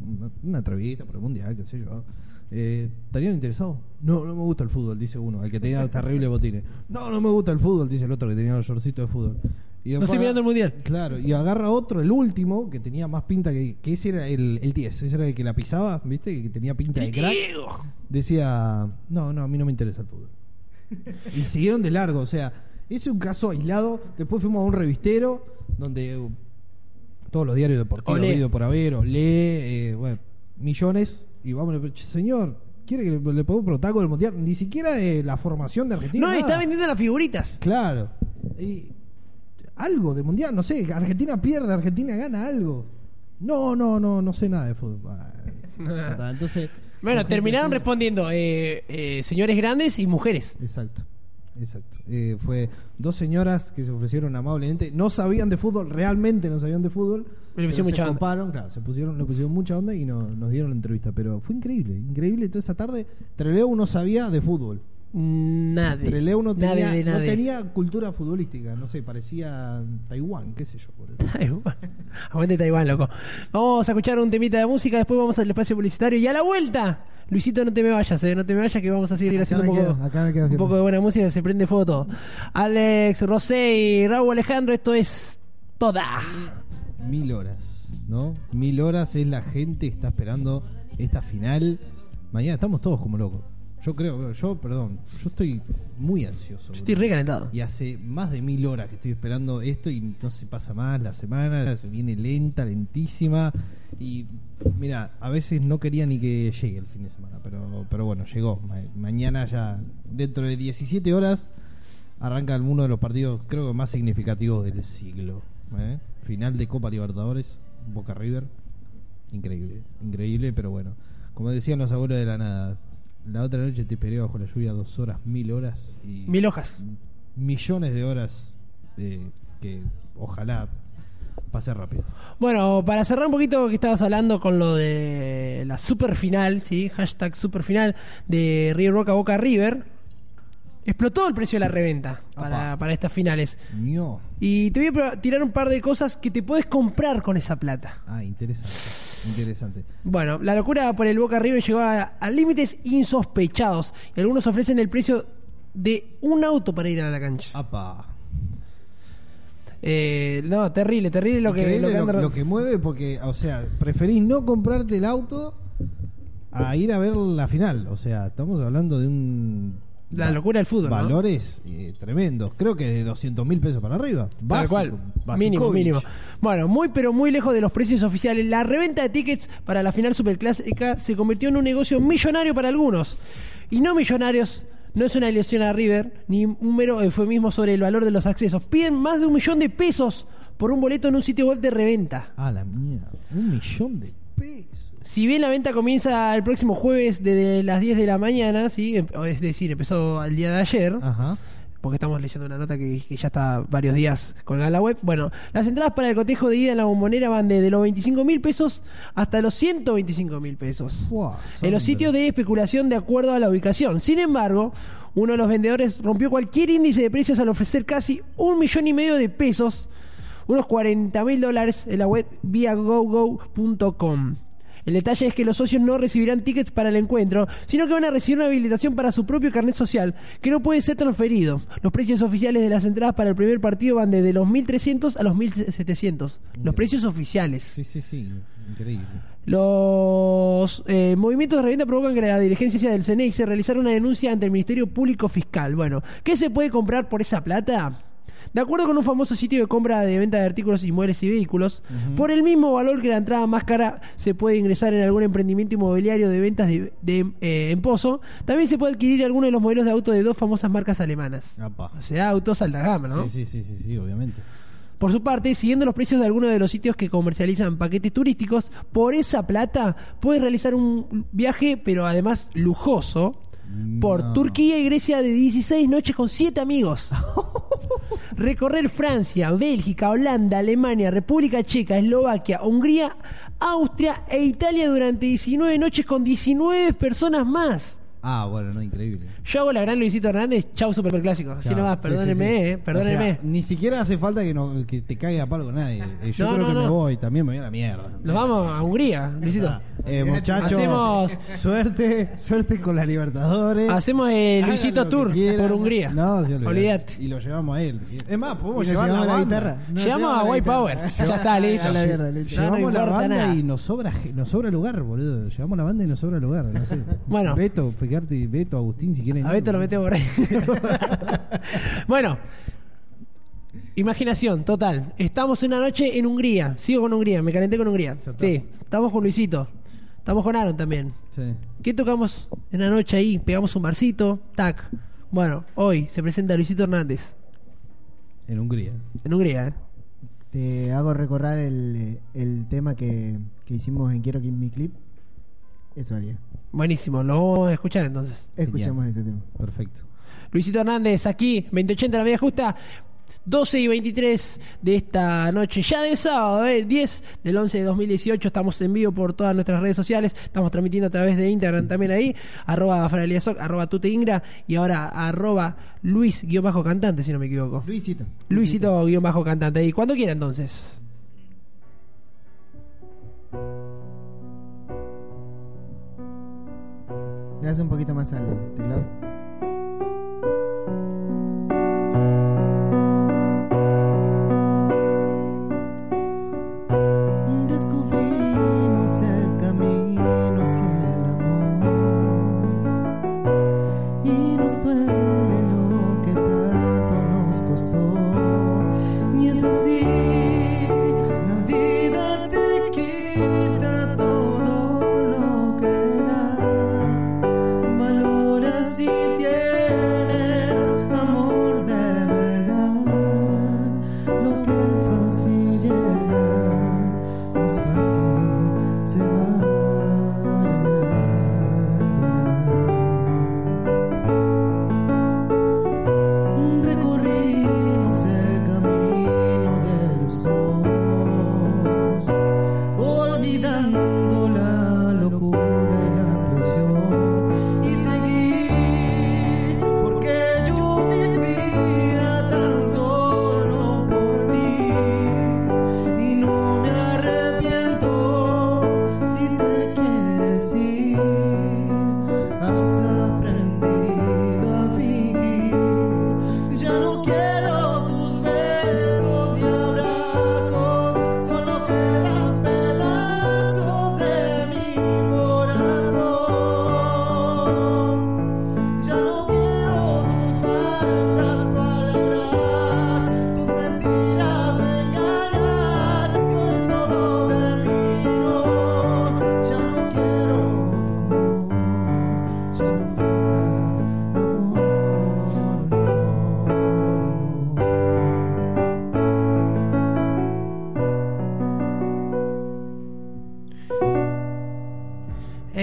una, entrevista por el mundial, qué sé yo. Eh, ¿Estarían interesados? No, no me gusta el fútbol, dice uno, el que tenía terrible botines. No, no me gusta el fútbol, dice el otro que tenía los shortcitos de fútbol. Y No estoy mirando el mundial. Claro, y agarra otro, el último, que tenía más pinta que, que ese era el, el 10, ese era el que la pisaba, ¿viste? Que tenía pinta de crack. Decía, no, no, a mí no me interesa el fútbol. y siguieron de largo, o sea, ese es un caso aislado. Después fuimos a un revistero donde todos los diarios deportivos, habido por haber, Olé, eh, bueno, millones. Y vamos, "Che, señor, ¿quiere que le, le un protago del mundial? Ni siquiera de la formación de Argentina. No, nada. está vendiendo las figuritas. Claro. Y algo de mundial, no sé, Argentina pierde, Argentina gana algo. No, no, no, no sé nada de fútbol. Entonces, Bueno, terminaron respondiendo eh, eh, señores grandes y mujeres. Exacto, exacto. Eh, fue dos señoras que se ofrecieron amablemente, no sabían de fútbol, realmente no sabían de fútbol. Pusieron pero mucha se onda. coparon, claro, se pusieron, le pusieron mucha onda y no- nos dieron la entrevista. Pero fue increíble, increíble. Toda esa tarde, Treleu no sabía de fútbol. Nadie. Treleu no Nadie tenía, no cultura futbolística, no sé, parecía Taiwán, qué sé yo. Por eso. Taiwán. Aguante Taiwán, loco. Vamos a escuchar un temita de música, después vamos al espacio publicitario y a la vuelta. Luisito, no te me vayas, eh, no te me vayas que vamos a seguir Acá haciendo un poco, quedo, un poco de buena música, se prende todo. Alex, Rosé y Raúl Alejandro, esto es toda. Mil horas, ¿no? Mil horas es la gente que está esperando esta final. Mañana estamos todos como locos. Yo creo, yo, perdón, yo estoy muy ansioso. Yo estoy recalentado. Y hace más de mil horas que estoy esperando esto y no se pasa más la semana, se viene lenta, lentísima. Y mira, a veces no quería ni que llegue el fin de semana, pero, pero bueno, llegó. Ma- mañana ya, dentro de 17 horas, arranca uno de los partidos creo que más significativos del siglo. ¿eh? Final de Copa Libertadores, Boca River. Increíble, increíble, pero bueno. Como decían los abuelos de la nada, la otra noche te esperé bajo la lluvia dos horas, mil horas. Y Mil hojas. millones de horas eh, que ojalá pase rápido. Bueno, para cerrar un poquito que estabas hablando con lo de la super final, ¿sí? Hashtag super final de River Roca Boca River. Explotó el precio de la reventa para, para estas finales. No. Y te voy a tirar un par de cosas que te puedes comprar con esa plata. Ah, interesante. Interesante. Bueno, la locura por el Boca River llegó a, a límites insospechados. Y algunos ofrecen el precio de un auto para ir a la cancha. Apa. Eh, no, terrible, terrible lo que, lo que lo, anda- lo que mueve porque, o sea, preferís no comprarte el auto a ir a ver la final. O sea, estamos hablando de un. La locura del fútbol, ¿no? Valores eh, tremendos. Creo que de 200 mil pesos para arriba. Tal Básico, cual. Mínimo, mínimo. Bueno, muy pero muy lejos de los precios oficiales. La reventa de tickets para la final superclásica se convirtió en un negocio millonario para algunos. Y no millonarios, no es una ilusión a River, ni un mero eufemismo sobre el valor de los accesos. Piden más de un millón de pesos por un boleto en un sitio web de reventa. Ah, la mierda. Un millón de pesos. Si bien la venta comienza el próximo jueves desde las 10 de la mañana, ¿sí? Em- es decir, empezó el día de ayer, Ajá. porque estamos leyendo una nota que, que ya está varios días colgada en la web. Bueno, las entradas para el cotejo de ida en la bombonera van desde los 25 mil pesos hasta los 125 mil pesos. En los sitios de especulación de acuerdo a la ubicación. Sin embargo, uno de los vendedores rompió cualquier índice de precios al ofrecer casi un millón y medio de pesos, unos 40 mil dólares en la web viagogo.com. El detalle es que los socios no recibirán tickets para el encuentro, sino que van a recibir una habilitación para su propio carnet social, que no puede ser transferido. Los precios oficiales de las entradas para el primer partido van desde los 1.300 a los 1.700. Los precios oficiales. Sí, sí, sí. Increíble. Los eh, movimientos de reventa provocan que la dirigencia del CNI se realizara una denuncia ante el Ministerio Público Fiscal. Bueno, ¿qué se puede comprar por esa plata? De acuerdo con un famoso sitio de compra de venta de artículos inmuebles y vehículos, por el mismo valor que la entrada más cara se puede ingresar en algún emprendimiento inmobiliario de ventas de, de, eh, en Pozo, también se puede adquirir alguno de los modelos de auto de dos famosas marcas alemanas. Apa. O sea, autos alta gama, ¿no? Sí, sí, sí, sí, sí, obviamente. Por su parte, siguiendo los precios de algunos de los sitios que comercializan paquetes turísticos, por esa plata puedes realizar un viaje, pero además lujoso, por No. Turquía y Grecia de 16 noches con 7 amigos. Recorrer Francia, Bélgica, Holanda, Alemania, República Checa, Eslovaquia, Hungría, Austria e Italia durante 19 noches con 19 personas más. Ah, bueno, no, increíble. Yo hago la gran Luisito Hernández, chau superclásico. Así Claro, nomás, sí, perdónenme, sí, sí. eh, perdónenme. O sea, ni siquiera hace falta que, no, que te caiga a palo con nadie. Eh, Yo No, creo no, que me no. voy, también me voy a la mierda. Nos vamos a Hungría, Luisito. Ah, eh, muchachos, Hacemos- suerte, suerte con la Libertadores. Hacemos el Hagan Luisito Tour quieran. por Hungría. No, sí, olvidate. Olvídate. Y lo llevamos a él. Es más, podemos llevar la, banda. guitarra. Nos Llegamos a la White guitarra. Power. Ya está, listo. A la guerra, listo. Ya no Llevamos la importa banda nada. y nos sobra, nos sobra lugar, boludo. Llevamos la banda y nos sobra lugar. No sé. Bueno. Beto, Beto, Agustín, si quieren. A Beto lo metemos por ahí. bueno. Imaginación, total. Estamos una noche en Hungría. Sigo con Hungría, me calenté con Hungría. Sí, estamos con Luisito. Estamos con Aaron también. Sí. ¿Qué tocamos en la noche ahí? Pegamos un barcito, tac. Bueno, hoy se presenta Luisito Hernández En Hungría. en Hungría. ¿eh? Te hago recordar el, el tema que, que hicimos en Quiero que mi clip. Eso haría. Buenísimo, lo vamos a escuchar entonces. Escuchamos ese tema. Perfecto. Luisito Hernández aquí, 2080 la media justa, 12 y 23 de esta noche, ya de sábado, eh, 10 del 11 de 2018, estamos en vivo por todas nuestras redes sociales, estamos transmitiendo a través de Instagram también ahí, arroba Faraliasoc, arroba Tuteingra y ahora arroba Luis guion bajo cantante, si no me equivoco. Luisito. Luisito guion bajo cantante, y cuando quiera entonces. Das un poquito más al teclado.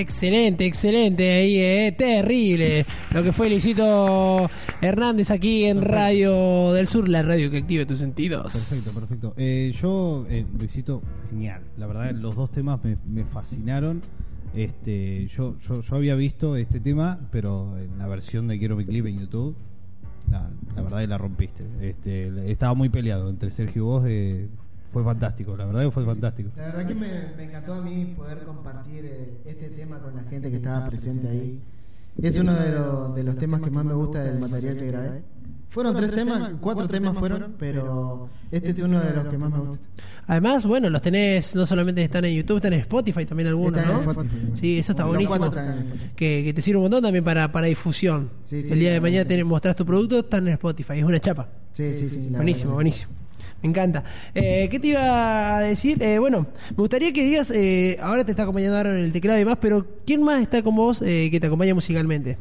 Excelente, excelente, ahí, eh, terrible. Lo que fue Luisito Hernández aquí en Radio del Sur, la radio que active tus sentidos. Perfecto, perfecto. Eh, yo, eh, Luisito, genial. La verdad, los dos temas me, me fascinaron. Este, yo, yo, yo había visto este tema, pero en la versión de Quiero mi clip en YouTube, la, la verdad que la rompiste. Este, estaba muy peleado entre Sergio y vos. eh, fue fantástico, la verdad que fue fantástico. La verdad que me, me encantó a mí poder compartir eh, este tema con la gente que estaba presente ahí. Es uno de, los de los temas que más me gusta del material que grabé. Fueron tres temas, cuatro temas fueron, pero este es uno de los que más me gusta. Además, bueno, los tenés, no solamente están en YouTube, están en Spotify también algunos, ¿no? Spotify. Sí, eso está buenísimo. Que, que te sirve un montón también para, para difusión. Sí, sí, El día de mañana sí. te mostrás tu producto, están en Spotify, es una chapa. Sí, sí, sí. Buenísimo, buenísimo. Me encanta. Eh, ¿Qué te iba a decir? Eh, bueno, me gustaría que digas, eh, ahora te está acompañando Aaron en el teclado y demás, pero ¿quién más está con vos eh, que te acompaña musicalmente?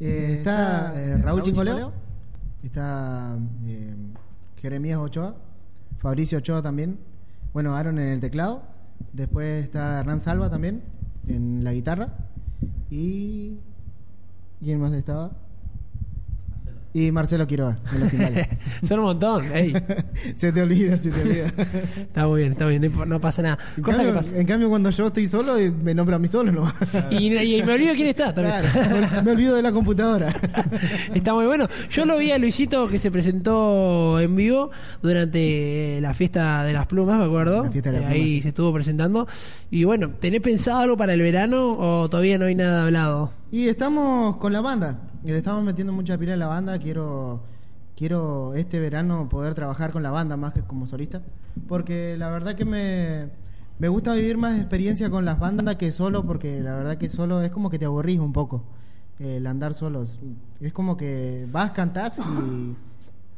Eh, está eh, Raúl Chingoleo, está eh, Jeremías Ochoa, Fabricio Ochoa también, bueno, Aaron en el teclado, después está Hernán Salva también en la guitarra y... ¿Quién más estaba? Y Marcelo Quiroga en los timbales. Son un montón. ey. se te olvida, se te olvida. Está muy bien, está bien, no no pasa nada. En Cosa cambio, que pasa. en cambio, cuando yo estoy solo, eh, me nombra a mí solo nomás. Y, y me olvido quién está también. Claro, me, me olvido de la computadora. Está muy bueno. Yo lo vi a Luisito que se presentó en vivo durante la fiesta de las plumas, me acuerdo. La fiesta de las Eh, Ahí plumas, sí. se estuvo presentando. Y bueno, ¿tenés pensado algo para el verano o todavía no hay nada hablado? Y estamos con la banda. Y le estamos metiendo mucha pila a la banda. Quiero, quiero este verano poder trabajar con la banda más que como solista. Porque la verdad que me, me gusta vivir más experiencia con las bandas que solo. Porque la verdad que solo es como que te aburrís un poco. El andar solos. Es como que vas, cantás y,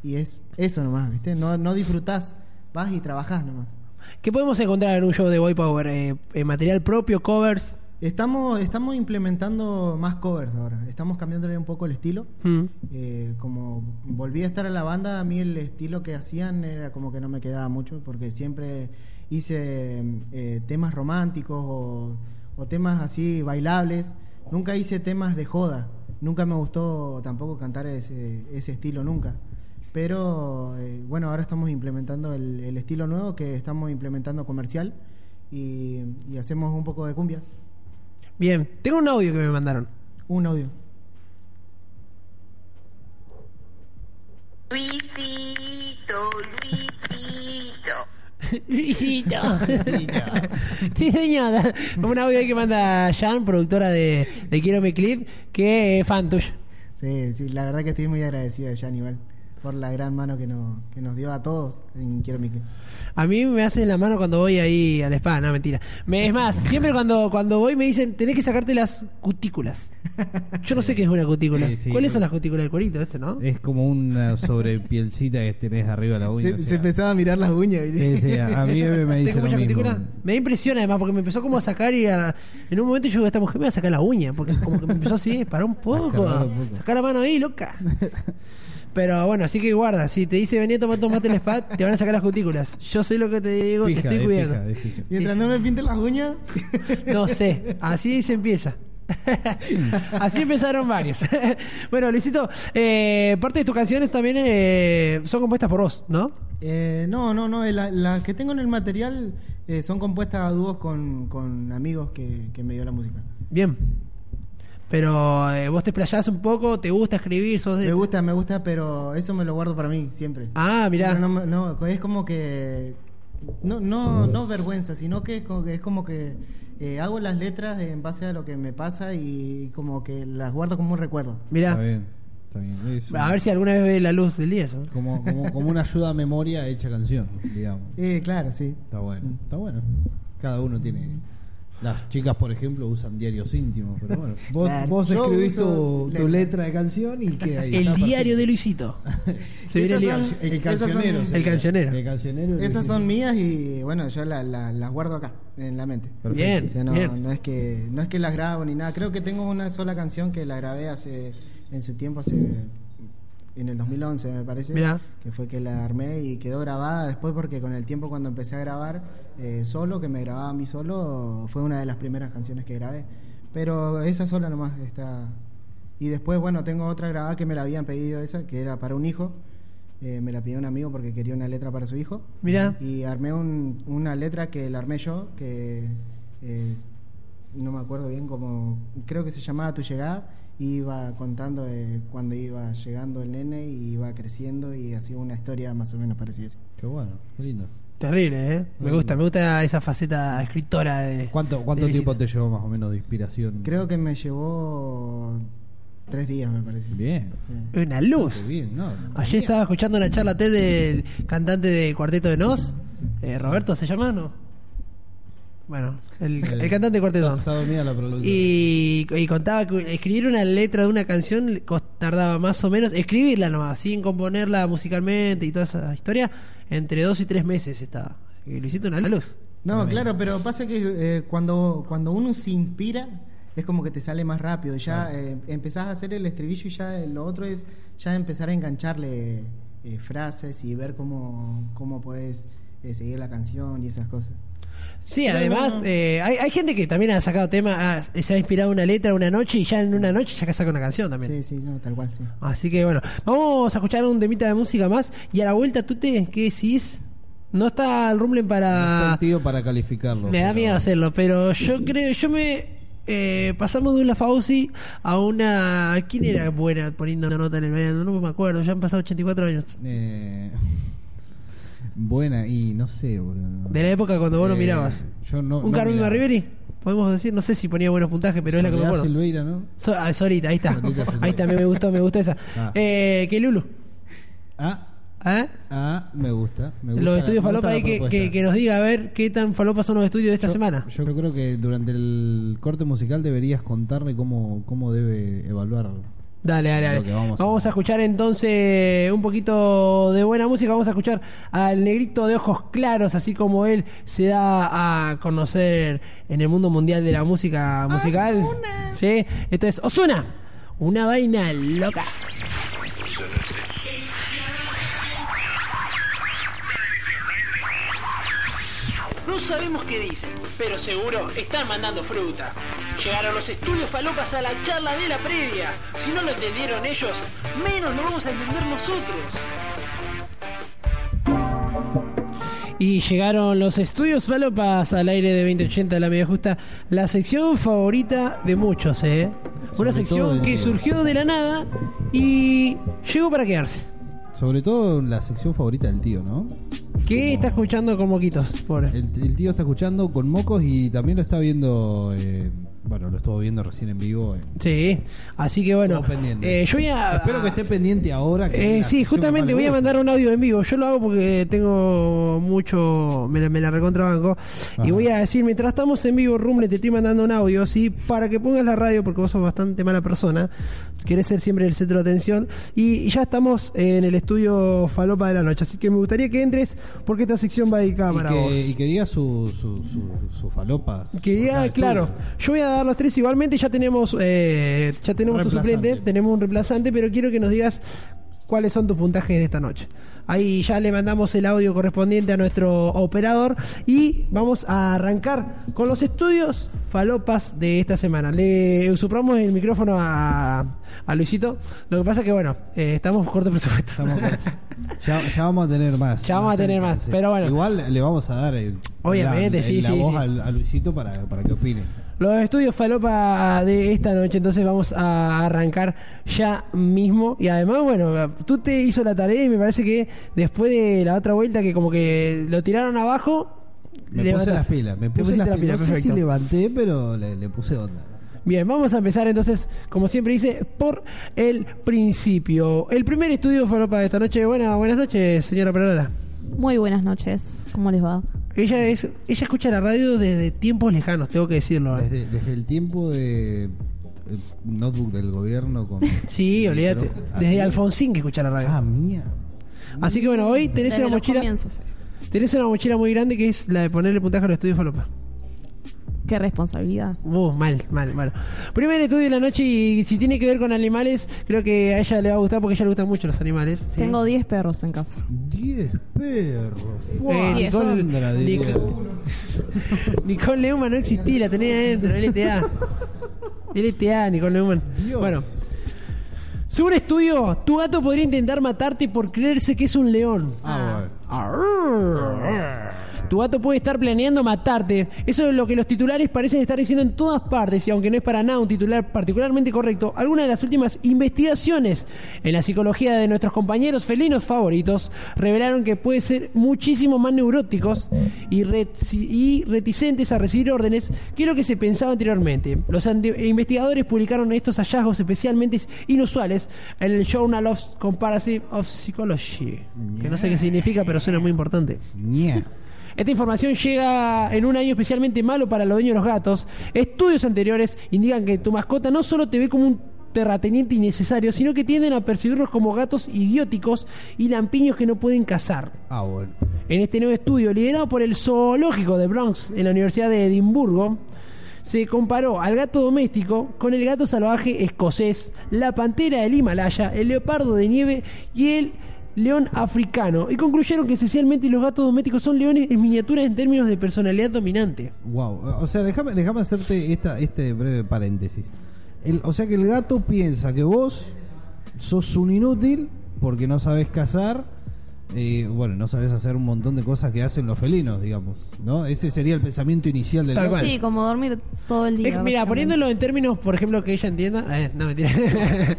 y es eso nomás, ¿viste? No, no disfrutás. Vas y trabajás nomás. ¿Qué podemos encontrar en un show de Boy Power? Eh, eh, ¿Material propio, covers? Estamos, estamos implementando más covers ahora. Estamos cambiándole un poco el estilo. Mm. Eh, como volví a estar en la banda, a mí el estilo que hacían era como que no me quedaba mucho, porque siempre hice eh, temas románticos o, o temas así bailables. Nunca hice temas de joda. Nunca me gustó tampoco cantar ese, ese estilo, nunca. Pero eh, bueno, ahora estamos implementando el, el estilo nuevo que estamos implementando comercial y, y hacemos un poco de cumbia. Bien, tengo un audio que me mandaron. Un audio. Luisito, Luisito. Luisito. sí, señora. Un audio que manda Jan, productora de, de Quiero mi clip, que es fan tuyo. Sí, sí, la verdad que estoy muy agradecido de Jan por la gran mano que nos, que nos dio a todos en Quiero. A mí me hacen la mano cuando voy ahí al spa, no mentira. Me, es más, siempre cuando, cuando voy me dicen, tenés que sacarte las cutículas. Yo no sé qué es una cutícula. Sí, sí. ¿Cuáles son las cutículas del cuerito este, no? Es como una sobrepielcita que tenés arriba de la uña. Se, o sea. se empezaba a mirar las uñas. ¿viste? Sí, sí, a mí me, me dice ¿Tengo lo mismo. Me da impresión además porque me empezó como a sacar y a- en un momento yo digo, esta mujer me va a sacar la uña porque como que me empezó así, para un poco, Escarbar un poco. sacar la mano ahí, loca. Pero bueno, así que guarda, si te dice vení a tomar tomate el spa, te van a sacar las cutículas. Yo sé lo que te digo, Fija, te estoy eh, cuidando. fija, eh, fija. Mientras no me pinten las uñas. No sé, así se empieza. así empezaron varios. bueno, Luisito, eh, parte de tus canciones también eh, son compuestas por vos, ¿no? Eh, no, no, no. la- Las que tengo en el material eh, son compuestas a dúos con, con amigos que, que me dio la música. Bien. Pero eh, vos te playás un poco, te gusta escribir, sos de... Me gusta, me gusta, pero eso me lo guardo para mí siempre. Ah, mirá. No, no, es como que. No, no, no vergüenza, sino que es como que, es como que eh, hago las letras en base a lo que me pasa y como que las guardo como un recuerdo. Mirá, Está bien, está bien. Es a ver si alguna vez ve la luz del día eso. como, como, como una ayuda a memoria hecha canción, digamos. Eh, claro, sí. Está bueno, está bueno. Cada uno tiene. Las chicas, por ejemplo, usan diarios íntimos, pero bueno. Vos, Claro, vos escribís tu, letra de canción y queda ahí. El diario de. Luisito. Se viene el son- son- cancionero. El cancionero. El cancionero. Esas son mías y bueno, yo la- la- las guardo acá, en la mente. Perfecto. Bien. O sea, no, Bien. no es que no es que las grabo ni nada. Creo que tengo una sola canción que la grabé hace en su tiempo hace en el 2011 me parece. Mirá. Que fue que la armé y quedó grabada después porque con el tiempo cuando empecé a grabar eh, solo, que me grababa a mí solo, fue una de las primeras canciones que grabé. Pero esa sola nomás está. Y después, bueno, tengo otra grabada que me la habían pedido esa, que era para un hijo. Eh, me la pidió un amigo porque quería una letra para su hijo. Mirá. Y armé un- una letra que la armé yo, que eh, no me acuerdo bien cómo. Creo que se llamaba Tu llegada. Iba contando de cuando iba llegando el nene y iba creciendo y hacía una historia más o menos parecida. Qué bueno, qué lindo. Terrible, ¿eh? Me gusta, me gusta esa faceta escritora de. ¿Cuánto, cuánto de tiempo te llevó más o menos de inspiración? Creo que me llevó tres días, me parece. Bien. Sí. Una luz. Qué bien, ¿no? Ayer estaba escuchando una charla TED del cantante de Cuarteto de Nos, eh, Roberto se llama, ¿no? Bueno, el, el cantante Nos. Está la. Y, y contaba que escribir una letra de una canción tardaba más o menos, escribirla nomás, sin componerla musicalmente y toda esa historia, entre dos y tres meses estaba. Así que Luisito una luz. No, claro, pero pasa que eh, cuando, cuando uno se inspira es como que te sale más rápido. Ya eh, empezás a hacer el estribillo y ya eh, lo otro es ya empezar a engancharle eh, frases y ver cómo, cómo puedes eh, seguir la canción y esas cosas. Sí, Pero además, eh, hay, hay gente que también ha sacado temas, ha- se ha inspirado una letra una noche y ya en una noche ya que saca una canción también. Sí, sí, no, tal cual, sí. Así que bueno, vamos a escuchar un temita de música más y a la vuelta, ¿tú te qué decís? No está el Rumblen No está para... el tío para calificarlo. Me da pero- miedo hacerlo, pero yo creo, yo me... eh, pasamos de una Fauci a una... ¿Quién era buena poniendo una nota en el medio? No me acuerdo, ya han pasado 84 años. Eh, buena, y no sé, boludo. De la época cuando vos lo Eh, mirabas. Yo no. ¿Un no miraba. Riveri? Podemos decir, no sé si ponía buenos puntajes, pero es la que me Soledad acuerdo. Silveira, ¿no? So- ah, Solita, ahí está. Solita, Solita. Ahí está, me, gustó, me gustó esa. Ah. Eh, que Lulu. Ah, ¿eh? ah, me gusta. Me gusta Los estudios me gusta Falopa la ahí que, propuesta. que, que nos diga a ver qué tan falopa son los estudios de esta Yo- semana. Yo creo que durante el corte musical deberías contarle cómo, cómo debe evaluar. Dale, dale, dale. Vamos Vamos, a- a escuchar entonces un poquito de buena música. Vamos a escuchar al negrito de ojos claros, así como él se da a conocer en el mundo mundial de la música musical. Sí, esto es Osuna, una vaina loca. Sabemos qué dicen, pero seguro están mandando fruta. Llegaron los estudios falopas a la charla de la previa. Si no lo entendieron ellos, menos lo vamos a entender nosotros. Y llegaron los estudios Falopas al aire de 2080 de la media justa, la sección favorita de muchos, ¿eh? Una Sobre sección que surgió de la nada y llegó para quedarse. Sobre todo la sección favorita del tío, ¿no? ¿Qué está escuchando con moquitos? Pobre. El, el tío está escuchando con mocos y también lo está viendo. eh, bueno, lo estuvo viendo recién en vivo. eh. Sí, así que bueno. Eh, yo voy a. Espero que esté pendiente ahora. Que Eh, sí, justamente voy a mandar un audio en vivo. Yo lo hago porque tengo mucho. Me la, me la recontrabanco. Y voy a decir, mientras estamos en vivo, Rumble, te estoy mandando un audio, ¿sí? Para que pongas la radio, porque vos sos bastante mala persona. Querés ser siempre el centro de atención. Y, y ya estamos en el estudio Falopa de la Noche. Así que me gustaría que entres, porque esta sección va dedicada para que, vos. y que diga su, su, su, su falopa. Que diga, claro, yo voy a dar los tres igualmente, ya tenemos eh, ya tenemos tu suplente, tenemos un reemplazante, pero quiero que nos digas cuáles son tus puntajes de esta noche. Ahí ya le mandamos el audio correspondiente a nuestro operador y vamos a arrancar con los estudios falopas de esta semana. Le usurpamos el micrófono a, a Luisito. Lo que pasa que, bueno, eh, estamos corto presupuesto. Estamos cortos. ya, ya vamos a tener más. Ya vamos a tener más, pero bueno. Igual le vamos a dar el, Obviamente, la, sí, la sí, voz sí. al- a Luisito para, para que opine. Los estudios falopa de esta noche, entonces vamos a arrancar ya mismo. Y además, bueno, tú te hizo la tarea y me parece que después de la otra vuelta que como que lo tiraron abajo, Me puse las pilas. Me puse las las pilas. No sé si levanté, pero le, le puse onda. Bien, vamos a empezar entonces, como siempre dice, por el principio. El primer estudio falopa de esta noche. Buena, buenas noches, señora operadora. Muy buenas noches, ¿cómo les va? Ella es, ella escucha la radio desde tiempos lejanos, tengo que decirlo. ¿eh? Desde, desde el tiempo de el notebook del gobierno con Sí, olvídate. ¿Así? Desde Alfonsín que escucha la radio. Ah, mía. Así que bueno, hoy tenés Desde una mochila. comienzos. Tenés una mochila muy grande que es la de ponerle puntaje a los estudios falopa. Qué responsabilidad. Uh, mal, mal, mal. Primer estudio de la noche y si tiene que ver con animales, creo que a ella le va a gustar porque a ella le gustan mucho los animales. ¿sí? Tengo 10 perros en casa. Diez perros. Eh, Fua, Nicole, Sandra. Nicole, Nicole Leumann no existía, la tenía adentro, LTA. El ETA, Nicole Neumann. Dios. Bueno. Según estudio, tu gato podría intentar matarte por creerse que es un león. Ah, bueno. Tu gato puede estar planeando matarte. Eso es lo que los titulares parecen estar diciendo en todas partes y aunque no es para nada un titular particularmente correcto, algunas de las últimas investigaciones en la psicología de nuestros compañeros felinos favoritos revelaron que puede ser muchísimo más neuróticos y, y reticentes a recibir órdenes que lo que se pensaba anteriormente. Los investigadores publicaron estos hallazgos especialmente inusuales en el Journal of Comparative of Psychology, que no sé qué significa, pero suena muy importante. Esta información llega en un año especialmente malo para los dueños de los gatos. Estudios anteriores indican que tu mascota no solo te ve como un terrateniente innecesario, sino que tienden a percibirlos como gatos idióticos y lampiños que no pueden cazar. Ah, bueno. En este nuevo estudio, liderado por el zoológico de Bronx en la Universidad de Edimburgo, se comparó al gato doméstico con el gato salvaje escocés, la pantera del Himalaya, el leopardo de nieve y el león africano, y concluyeron que esencialmente los gatos domésticos son leones en miniatura en términos de personalidad dominante. Wow. O sea, déjame, déjame hacerte esta, este breve paréntesis. O sea que el gato piensa que vos sos un inútil porque no sabes cazar. Eh, bueno, no sabes hacer un montón de cosas que hacen los felinos, digamos. ¿No? Ese sería el pensamiento inicial del Tal gato. cual. Sí, como dormir todo el día. Es mira, poniéndolo en términos, por ejemplo, que ella entienda. eh, no, mentira.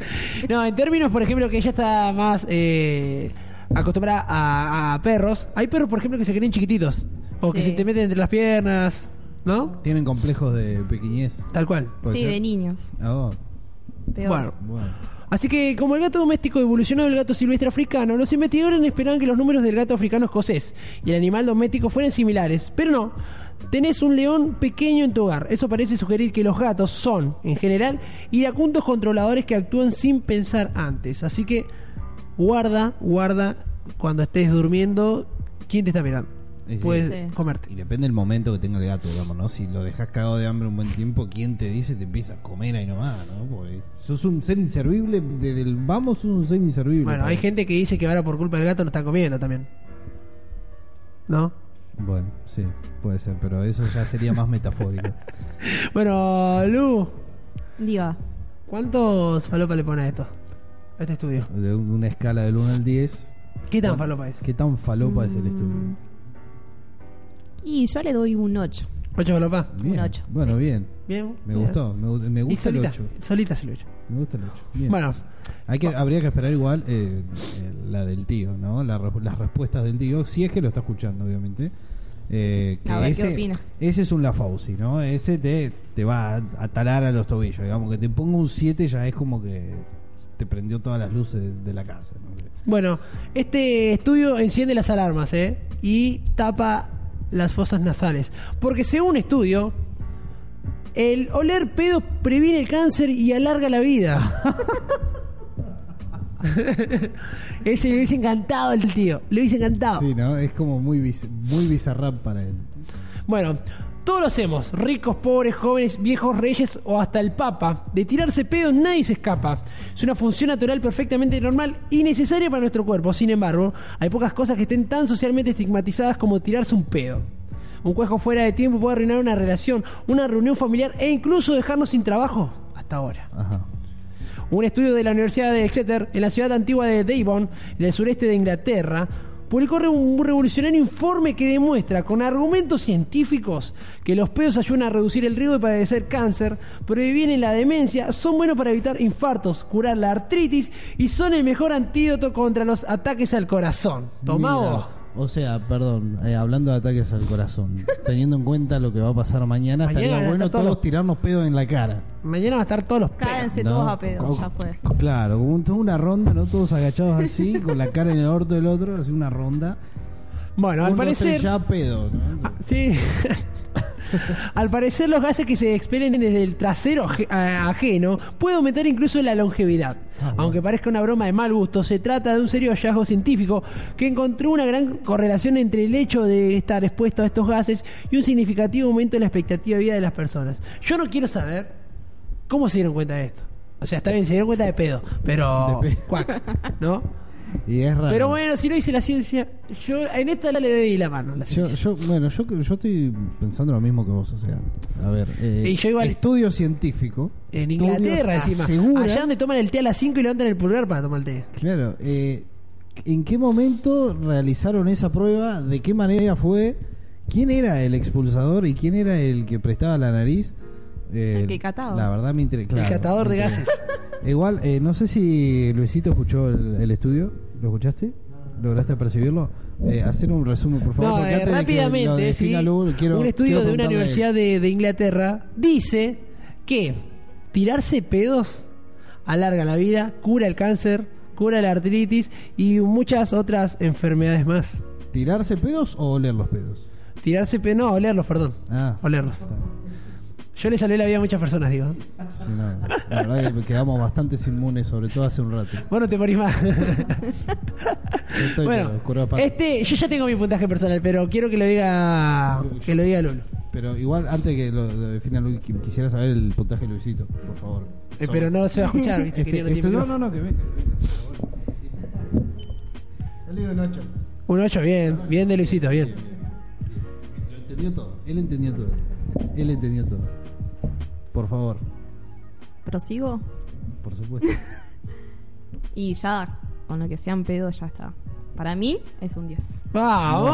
no, en términos, por ejemplo, que ella está más eh, acostumbrada a, a perros. Hay perros, por ejemplo, que se creen chiquititos. O que se te meten entre las piernas. ¿No? Tienen complejos de pequeñez. Tal cual. ¿Puede Sí, ser? de niños. Ah, Peor. Bueno. bueno. Así que, como el gato doméstico evolucionó del gato silvestre africano, los investigadores esperaban que los números del gato africano escocés y el animal doméstico fueran similares. Pero no. Tenés un león pequeño en tu hogar. Eso parece sugerir que los gatos son, en general, iracundos controladores que actúan sin pensar antes. Así que, guarda, guarda cuando estés durmiendo. ¿Quién te está mirando? Sí. Puedes Sí. comerte. Y depende del momento que tenga el gato, digamos, ¿no? Si lo dejas cagado de hambre un buen tiempo, ¿quién te dice te empieza a comer ahí nomás, ¿no? Porque sos un ser inservible, desde el vamos sos un ser inservible. Bueno, hay gente que dice que ahora por culpa del gato lo están comiendo también. ¿No? Bueno, sí, puede ser, pero eso ya sería más metafórico. Bueno, Lu, Diga. ¿cuántos falopa le pone a esto? A este estudio. De un- una escala del 1 al 10. ¿Qué tan ¿cuán- falopa es? ¿Qué tan falopa es el Mm. estudio? Y yo le doy un 8. ¿Ocho falopa? Bien. ocho, Bueno, sí. bien. Bien. Me bien. gustó, me, me Y gusta el solita, 8. solita se lo hecho. Me gusta el 8. Bien. Bueno, Hay que, habría que esperar igual eh, eh, la del tío, ¿no? La re- las respuestas del tío, si es que lo está escuchando, obviamente. Eh, que A ver qué opina. ese es un Lafauci, ¿no? Ese te, te va a, a talar a los tobillos, digamos, que te ponga un 7 ya es como que te prendió todas las luces de, de la casa, no bueno, este estudio enciende las alarmas, ¿eh? Y tapa las fosas nasales. Porque según un estudio, el oler pedo previene el cáncer y alarga la vida. Ese le hubiese encantado el tío. Le hubiese encantado. Sí, ¿no? Es como muy, biz- muy bizarrap para él. Bueno, todos lo hacemos, ricos, pobres, jóvenes, viejos, reyes o hasta el papa. De tirarse pedos nadie se escapa. Es una función natural perfectamente normal y necesaria para nuestro cuerpo. Sin embargo, hay pocas cosas que estén tan socialmente estigmatizadas como tirarse un pedo. Un cuejo fuera de tiempo puede arruinar una relación, una reunión familiar e incluso dejarnos sin trabajo. Hasta ahora. Ajá. Un estudio de la Universidad de Exeter, en la ciudad antigua de Devon, en el sureste de Inglaterra, publicó un revolucionario informe que demuestra con argumentos científicos que los pedos ayudan a reducir el riesgo de padecer cáncer, previenen la demencia, son buenos para evitar infartos, curar la artritis y son el mejor antídoto contra los ataques al corazón. Tomá. O sea, perdón, eh, hablando de ataques al corazón, teniendo en cuenta lo que va a pasar mañana, Mañana estaría bueno todo- todos tirarnos pedos en la cara. Mañana va a estar todos los pedos. Cádense ¿no? todos a pedo, Co- ya fue. Claro, como un- toda una ronda, ¿no? Todos agachados así, con la cara en el orto del otro, así una ronda. Bueno, al tres, parecer... ya pedo, ¿no? Ah, sí. Al parecer los gases que se expelen desde el trasero ajeno puede aumentar incluso la longevidad. Ah, bueno. Aunque parezca una broma de mal gusto, se trata de un serio hallazgo científico que encontró una gran correlación entre el hecho de estar expuesto a estos gases y un significativo aumento en la expectativa de vida de las personas. Yo no quiero saber cómo se dieron cuenta de esto. O sea, está bien, se dieron cuenta de pedo, pero... De pedo. cuac, ¿No? Y es raro. Pero bueno, si no hice la ciencia, yo en esta le doy la mano. La Yo, yo, bueno, yo, yo estoy pensando lo mismo que vos, o sea, a ver, eh, Y yo igual- estudio científico. en Inglaterra, encima. Allá donde toman el té a las 5 y levantan el pulgar para tomar el té. Claro, eh, ¿en qué momento realizaron esa prueba? ¿De qué manera fue? ¿Quién era el expulsador y quién era el que prestaba la nariz? Eh, El que cataba. La verdad me interesa. el catador de gases. Igual, eh, no sé si Luisito escuchó el, el estudio. ¿Lo escuchaste? ¿Lograste percibirlo? Eh, hacer un resumen, por favor. No, porque eh, antes de que lo rápidamente, defina sí, Lu, quiero- un estudio quiero de una universidad de, de Inglaterra dice que tirarse pedos alarga la vida, cura el cáncer, cura la artritis y muchas otras enfermedades más. ¿Tirarse pedos o oler los pedos? Tirarse pedos, no, olerlos, perdón. Ah, Olerlos. Yo le salvé la vida a muchas personas, digo. sí, no, la verdad que quedamos bastante inmunes, sobre todo hace un rato. Bueno, te morís más. Estoy, bueno, este, yo ya tengo mi puntaje personal, pero quiero que lo diga, que lo diga Lolo. Pero igual, antes que lo, lo defina Luis, qui- quisiera saber el puntaje de Luisito, por favor. Eh, pero no se va a escuchar, ¿viste? Este- que este- no, no, no, que venga. Yo le digo un 8. Un 8, bien, bien de Luisito, bien. Lo entendió todo, él entendió todo. Él entendió todo. Por favor, Prosigo. por supuesto. Y ya, con lo que sean pedos, ya está. Para mí es un 10. ¡Vamos!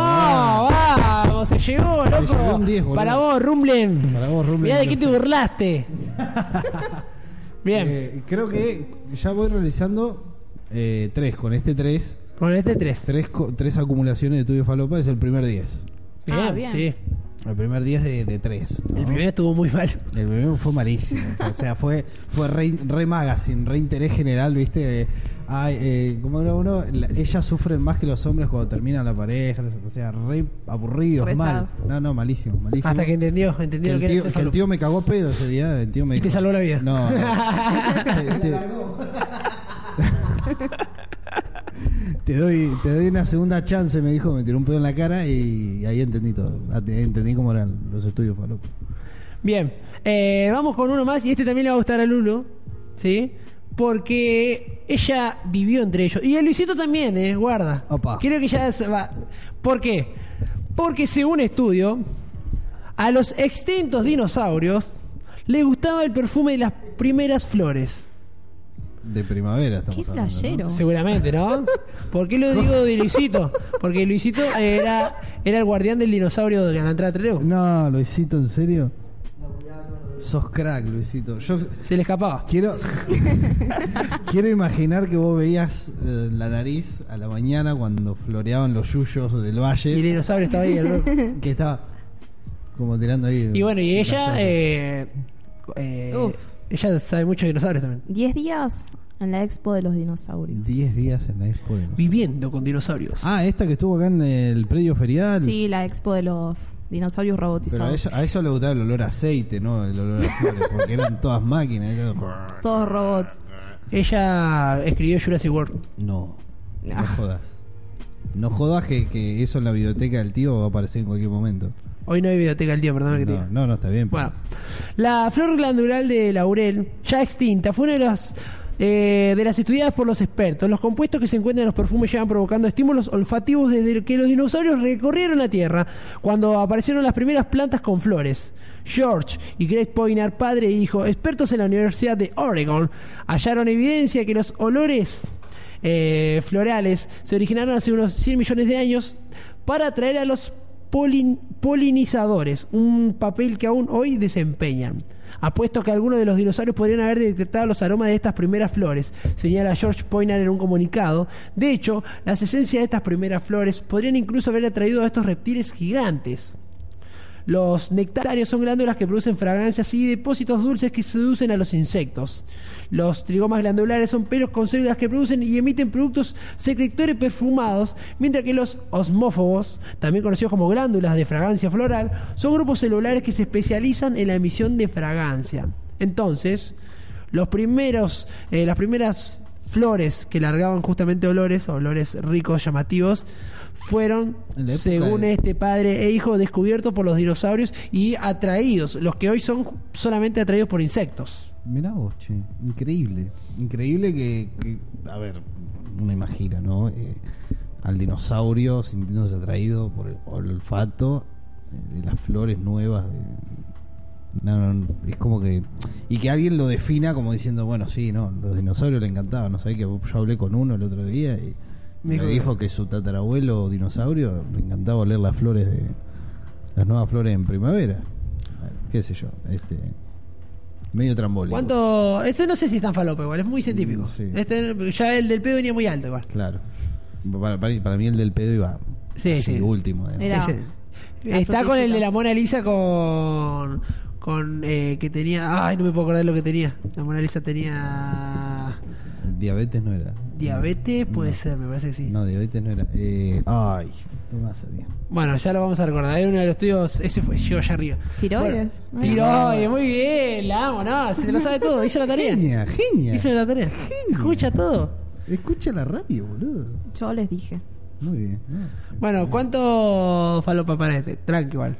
¡Vamos! ¡Se llegó, loco! llegó un 10, boludo. Para vos, Rumblen. Para vos, Rumblen. Mirá de qué te burlaste. Bien, Eh, creo que ya voy realizando eh, tres. Con este tres, con este 3. tres, co- tres acumulaciones de tuyo falopa es el primer 10. Bien, Ah, bien. sí. El primer 10 de, de tres. ¿no? El primero estuvo muy mal. El primero fue malísimo. o sea, fue, fue re, re magazine, re interés general, ¿viste? De, ay, eh, como era uno, la- ellas sufren más que los hombres cuando terminan la pareja. O sea, re aburridos, mal. No, no, malísimo, malísimo. Hasta que entendió, entendió el, que era tío, que el tío me cagó a pedo ese día. El tío me Y te salvó la vida. No, no. te, te- te doy, te doy una segunda chance, me dijo, me tiró un pedo en la cara y ahí entendí todo. Ah, te- Entendí cómo eran los estudios falopa. Bien, eh, vamos con uno más y este también le va a gustar a Lulu, ¿sí? Porque ella vivió entre ellos. Y el Luisito también, ¿eh? Guarda. Opa. Quiero que ya se va. ¿Por qué? Porque según estudio, a los extintos dinosaurios les gustaba el perfume de las primeras flores. De primavera estamos Qué hablando, ¿no? flashero. Seguramente, ¿no? ¿Por qué lo digo de Luisito? Porque Luisito era, era el guardián del dinosaurio de la entrada de Trelew. No, Luisito, ¿en serio? Sos crack, Luisito. Yo Se le escapaba. quiero quiero imaginar que vos veías eh, la nariz a la mañana cuando floreaban los yuyos del Y el valle, dinosaurio estaba ahí. el- que estaba como tirando ahí. Y bueno, y las ella, eh, eh, Uf. Ella sabe mucho de dinosaurios también. 10 días en la expo de los dinosaurios. 10 días en la expo. de nosotros. Viviendo con dinosaurios. Ah, esta que estuvo acá en el predio ferial. Sí, la expo de los dinosaurios Pero a robotizados. a ella le gustaba el olor a aceite, ¿no? El olor a flores, porque eran todas máquinas. era- Todos robots. Ella escribió Jurassic World. No, no Ah. jodas. No jodas que, que eso en la biblioteca del tío va a aparecer en cualquier momento. Hoy no hay biblioteca del día, perdóname que te No, diga. no, no, está bien. Bueno, la flor glandular de laurel, ya extinta, fue una de las, eh, de las estudiadas por los expertos. Los compuestos que se encuentran en los perfumes llevan provocando estímulos olfativos desde que los dinosaurios recorrieron la Tierra, cuando aparecieron las primeras plantas con flores. George y Greg Poinar, padre e hijo, expertos en la Universidad de Oregon, hallaron evidencia que los olores eh, florales se originaron hace unos 100 millones de años para atraer a los polin- polinizadores, un papel que aún hoy desempeñan. Apuesto que algunos de los dinosaurios podrían haber detectado los aromas de estas primeras flores, señala George Poinar en un comunicado. De hecho, las esencias de estas primeras flores podrían incluso haber atraído a estos reptiles gigantes. Los nectarios son glándulas que producen fragancias y depósitos dulces que seducen a los insectos. Los trigomas glandulares son pelos con células que producen y emiten productos secretores perfumados, mientras que los osmófobos, también conocidos como glándulas de fragancia floral, son grupos celulares que se especializan en la emisión de fragancia. Entonces, los primeros, eh, las primeras flores que largaban justamente olores, olores ricos, llamativos, fueron, según de- este padre e hijo, descubiertos por los dinosaurios y atraídos, los que hoy son solamente atraídos por insectos. Mirá vos, che. Increíble. Increíble que, que- A ver, uno imagina, ¿no? Eh, al dinosaurio sintiéndose atraído por el, por el olfato eh, de las flores nuevas. de- no, no, no, es como que. Y que alguien lo defina como diciendo, bueno, sí, no, los dinosaurios le encantaban. No sabés que yo hablé con uno el otro día y Me me dijo que- su tatarabuelo dinosaurio le encantaba oler las flores de. las nuevas flores en primavera. Qué sé yo, este. medio trambólico. ¿Cuánto? Ese no sé si es tan falopa igual, es muy científico. Sí. Este, ya el del pedo venía muy alto igual. Claro. Para, para- para mí el del pedo iba. Sí, sí. último. Era- Está con el de la Mona Lisa con. Con eh, que tenía. Ay, no me puedo acordar lo que tenía. La Mona Lisa tenía. Diabetes no era. Diabetes, puede No. ser, me parece que sí. No, diabetes no era. Eh, ay, no me salía. Bueno, ya lo vamos a recordar. Era uno de los estudios. Ese fue yo allá arriba. Tiroides. Bueno, tiroides, muy bien. La amo, ¿no? Se lo sabe todo. Hizo la tarea. Genia, genia. Hizo la tarea. Escucha todo. Escucha la radio, boludo. Yo les dije. Muy bien. no. Bueno, ¿cuánto falopa para este? Tranqui igual.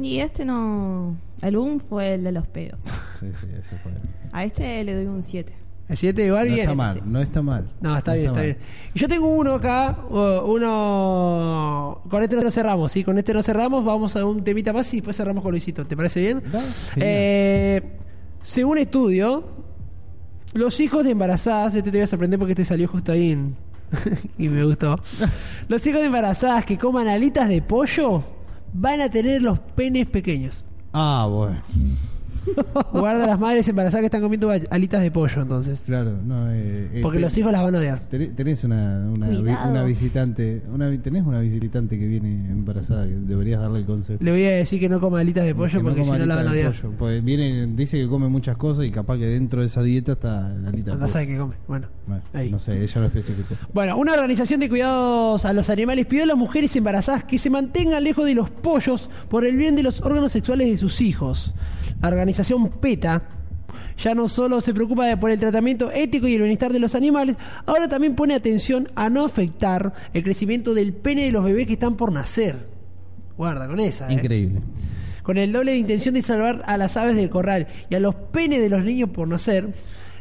Y este no. El boom fue el de los pedos. Sí, sí, ese fue. A este le doy un 7. El 7 igual No bien. está mal, no está mal. No, está bien, está mal. bien. Y yo tengo uno acá, uno... Con este no cerramos, ¿sí? Con este no cerramos, vamos a un temita más y después cerramos con Luisito. ¿Te parece bien? Eh, según estudio, los hijos de embarazadas, este te voy a sorprender porque este salió justo ahí en- y me gustó. Los hijos de embarazadas que coman alitas de pollo van a tener los penes pequeños. Ah, bueno. Guarda las madres embarazadas que están comiendo alitas de pollo, entonces. Claro, no. Eh, eh, Porque los hijos las van a odiar. tenés- una, una, una visitante, una, tenés una visitante que viene embarazada que deberías darle el consejo. Le voy a decir que no coma alitas de pollo Que no porque si no la van a odiar. pollo, porque viene, dice que come muchas cosas y capaz que dentro de esa dieta está la alita de No pollo. sabe qué come. Bueno, Bueno, ahí. no sé, ella lo especificó. Bueno, una organización de cuidados a los animales pidió a las mujeres embarazadas que se mantengan lejos de los pollos por el bien de los órganos sexuales de sus hijos. La organización PETA ya no solo se preocupa de- por el tratamiento ético y el bienestar de los animales, ahora también pone atención a no afectar el crecimiento del pene de los bebés que están por nacer. Guarda con esa. ¿eh? Increíble. con el doble de intención de salvar a las aves del corral y a los penes de los niños por nacer,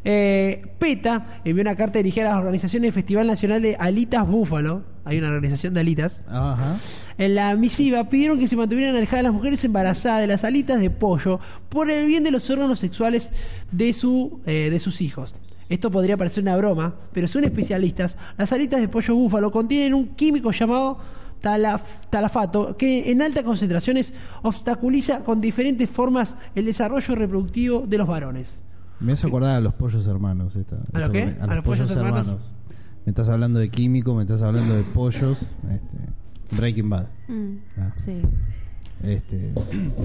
eh, PETA envió una carta dirigida a las organizaciones del Festival Nacional de Alitas Búfalo, hay una organización de alitas, Ajá. en la misiva pidieron que se mantuvieran alejadas las mujeres embarazadas de las alitas de pollo por el bien de los órganos sexuales de, su, eh, de sus hijos. Esto podría parecer una broma, pero según especialistas, las alitas de pollo búfalo contienen un químico llamado talaf- talafato que en altas concentraciones obstaculiza con diferentes formas el desarrollo reproductivo de los varones. Me hace acordar a los pollos hermanos. Esta, ¿A lo esto qué? ¿A los pollos hermanos? Me estás hablando de químico, me estás hablando de pollos. Este, Breaking Bad. Mm, Ah. Sí. Este,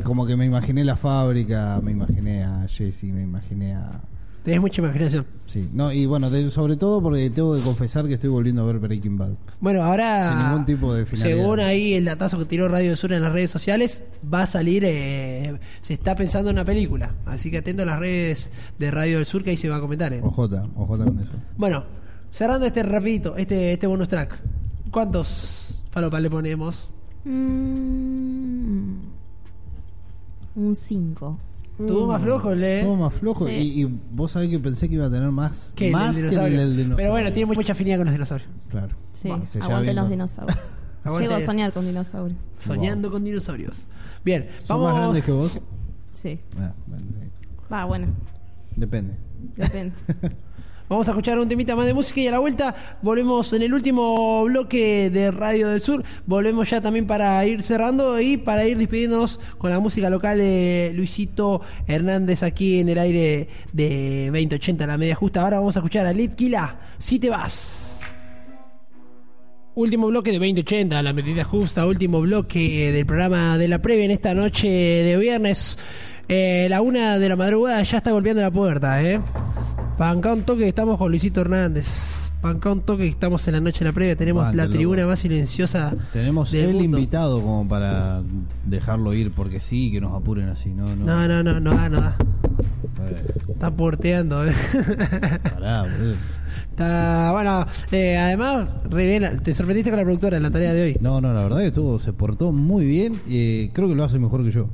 como que me imaginé la fábrica, me imaginé a Jesse, me imaginé a... Tenés mucha imaginación. Sí, no, y bueno, de- sobre todo porque tengo que confesar que estoy volviendo a ver Breaking Bad. Bueno, ahora. Sin ningún tipo de finalidad. Según ahí el datazo que tiró Radio del Sur en las redes sociales, va a salir. eh, se está pensando en una película. Así que atento a las redes de Radio del Sur que ahí se va a comentar. eh. Ojota, ojota con eso. Bueno, cerrando este rapidito, este, este bonus track. ¿Cuántos falopas le ponemos? Mm, un 5. Tuvo más flojo, le. Todo más flojo. Sí. Y, y vos sabés que pensé que iba a tener más, que el más del que el dinosaurio. del dinosaurio. Pero bueno, tiene mucha afinidad con los dinosaurios. Claro. Sí, Bueno, vino. los dinosaurios. Aguante. Llego a soñar con dinosaurios. Soñando con dinosaurios. Bien, ¿Son vamos. más grandes que vos? Sí. Ah, bueno, sí. Va, bueno, Depende. depende. Vamos a escuchar un temita más de música y a la vuelta volvemos en el último bloque de Radio del Sur. Volvemos ya también para ir cerrando y para ir despidiéndonos con la música local de Luisito Hernández aquí en el aire de 2080, la media justa. Ahora vamos a escuchar a Litquila, si te vas. Último bloque de 2080, la medida justa, último bloque del programa de la previa en esta noche de viernes. Eh, la una de la madrugada ya está golpeando la puerta, ¿eh? Panca un toque que estamos con Luisito Hernández. Panca un toque que estamos en la noche de la previa. Tenemos la tribuna más silenciosa Tenemos del el mundo. invitado como para dejarlo ir porque sí, que nos apuren así. No, no. No, no, no, no da, no da. Eh, Está porteando, ¿eh? pará, boludo. Está, bueno, eh, además, re bien, la- te sorprendiste con la productora en la tarea de hoy. No, no, la verdad que estuvo, se portó muy bien. eh, creo que lo hace mejor que yo.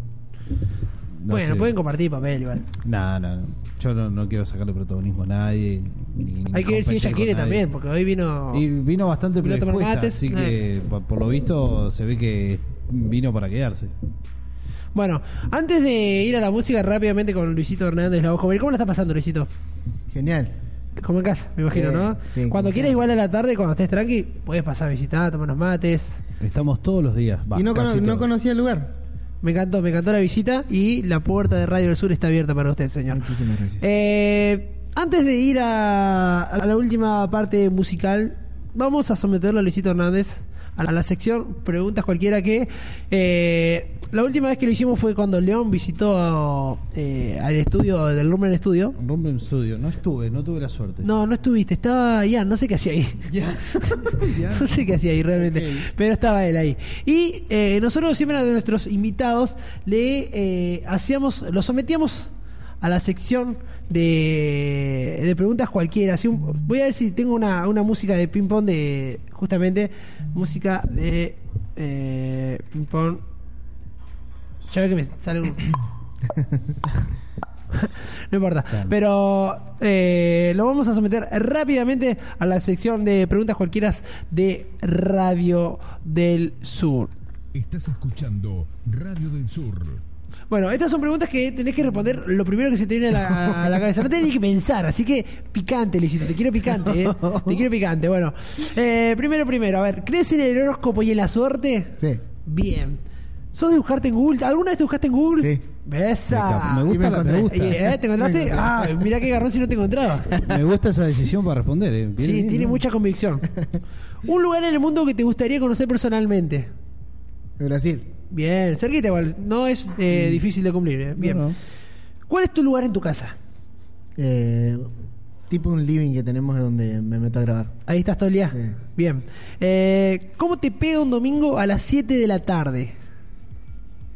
Bueno, sé. pueden compartir papel igual. No, no, no. Yo no, no quiero sacarle protagonismo a nadie. ni- ni Hay que ver si ella quiere nadie. también, porque hoy vino... Y vino bastante Vino predispuesta, mates, así eh. que por, por lo visto se ve que vino para quedarse. Bueno, antes de ir a la música rápidamente con Luisito Hernández, la joven. ¿Cómo la está pasando, Luisito? Genial. Como en casa, me imagino, Sí, ¿no? sí, cuando quieras, igual a la tarde, cuando estés tranqui, puedes pasar a visitar, tomar unos mates. Estamos todos los días. va, y no, cono- no conocía el lugar. Me encantó, me encantó la visita y la puerta de Radio del Sur está abierta para usted, señor. Muchísimas gracias. Eh, antes de ir a, a la última parte musical, vamos a someterlo a Luisito Hernández a la sección Preguntas Cualquiera que eh, la última vez que lo hicimos fue cuando León visitó eh, al estudio del Rumble Studio. Rumble Studio. No estuve, no tuve la suerte. No, no estuviste, estaba Ian, no sé qué hacía ahí. no sé qué hacía ahí realmente, pero estaba él ahí. Y eh, nosotros siempre a nuestros invitados le eh, hacíamos, lo sometíamos a la sección de, de preguntas cualquiera. Así un- voy a ver si tengo una, una música de ping pong de justamente música de eh, ping pong. Ya ve que me sale un... no importa. Claro. Pero eh, lo vamos a someter rápidamente a la sección de preguntas cualquiera de Radio del Sur. Estás escuchando Radio del Sur. Bueno, estas son preguntas que tenés que responder lo primero que se te viene a la, a la cabeza. No tenés ni que pensar, así que picante, Licito. Te quiero picante, ¿eh? Te quiero picante. Bueno, eh, primero, primero, a ver, ¿crees en el horóscopo y en la suerte? Sí. Bien. ¿Sos de buscarte en Google? ¿Alguna vez te buscaste en Google? Sí. Besa. Me gusta, me la- me gusta. Eh, ¿Te encontraste? Me. Ah, mira qué garrón si no te encontraba. Me gusta esa decisión para responder. eh. Sí, bien, tiene ¿no? mucha convicción. Un lugar en el mundo que te gustaría conocer personalmente. Brasil. Bien, cerquita igual. No es eh, difícil de cumplir. eh. Bien. No, no. ¿Cuál es tu lugar en tu casa? Eh, tipo un living que tenemos donde me meto a grabar. Ahí estás todo el día. Sí. Bien. Eh, ¿Cómo te pega un domingo a las 7 de la tarde?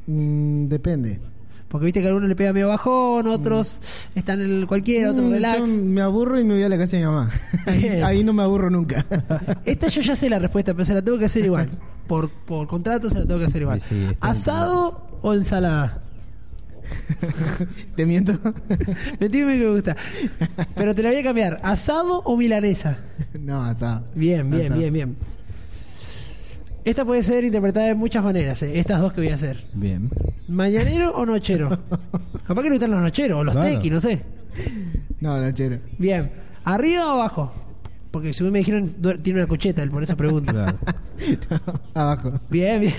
Mm, depende. Porque viste que a algunos le pega medio bajón, otros están en el cualquiera, otros Mm, relax. yo me aburro y me voy a la casa de mi mamá. ahí no me aburro nunca. Esta yo ya sé la respuesta, pero se la tengo que hacer igual. Por, por contrato se la tengo que hacer igual. Sí, sí, está ¿Asado o ensalada? ¿Te miento? Mentime que me gusta. Pero te la voy a cambiar. ¿Asado o milanesa? no, asado. Bien, bien, Asado. bien, bien. Esta puede ser interpretada de muchas maneras, eh, estas dos que voy a hacer. Bien. ¿Mañanero o nochero? Capaz que le gustan los nocheros o los Claro. tequis, no sé. No, no, chero. Bien. ¿Arriba o abajo? Porque según me dijeron, tiene una cocheta, por esa pregunta. Claro. No, abajo. Bien, bien.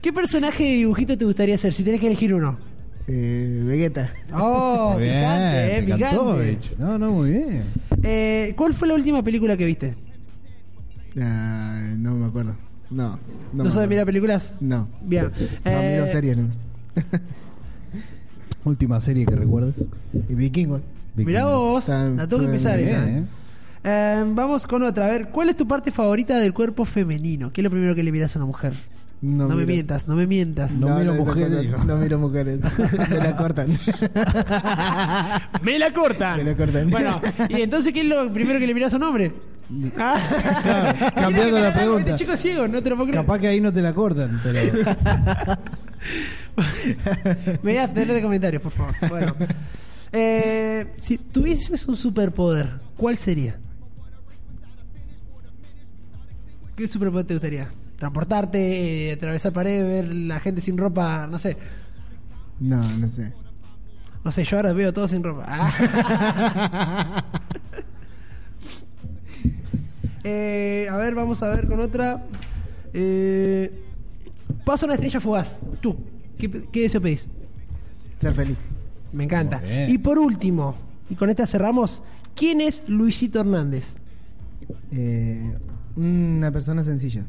¿Qué personaje de dibujito te gustaría ser si tenés que elegir uno? Eh, Vegeta. Oh, bien, picante, eh, picante. No, no, muy bien. Eh, ¿Cuál fue la última película que viste? Ah, no me acuerdo. No. ¿No, acuerdo. mirar películas? No. Bien. No, Eh, miro series, no. Última serie que recuerdes. y Vikingo. Mirá vos, Está- la tengo que empezar bien, esa. Bien, ¿eh? Eh, vamos con otra. A ver, ¿cuál es tu parte favorita del cuerpo femenino? ¿Qué es lo primero que le miras a una mujer? No, me mientas, no me mientas. No miro mujeres. No miro mujeres. me la cortan. ¡Me la cortan! Me la cortan. Bueno, ¿y entonces qué es lo primero que le miras a un hombre? Ah. Claro, cambiando la pregunta. Este chico es ciego, no te lo puedo creer. Capaz que ahí no te la cortan, pero. Me voy a abstener de comentarios, por favor. Bueno. Eh, si tuvieses un superpoder, ¿cuál sería? ¿Qué superpoder te gustaría? ¿Transportarte, eh, atravesar paredes, ver la gente sin ropa? No sé. No, no sé. No sé, yo ahora veo todo sin ropa. Ah. Eh, a ver, vamos a ver con otra. Eh, pasa una estrella fugaz. Tú, ¿qué, qué deseo pedís? Ser feliz. Me encanta. Y por último, y con esta cerramos, ¿quién es Luisito Hernández? Eh, una persona sencilla.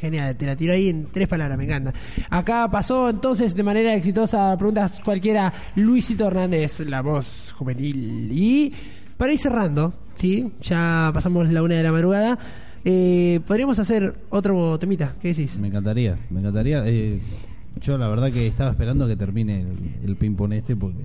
Genial, te la tiro ahí en tres palabras, me encanta. Acá pasó entonces de manera exitosa, preguntas cualquiera, Luisito Hernández, la voz juvenil. Y para ir cerrando, ¿sí? Ya pasamos la una de la madrugada. eh, Podríamos hacer otro temita, ¿qué decís? Me encantaría, me encantaría. Eh, yo la verdad que estaba esperando que termine el, el ping-pong este porque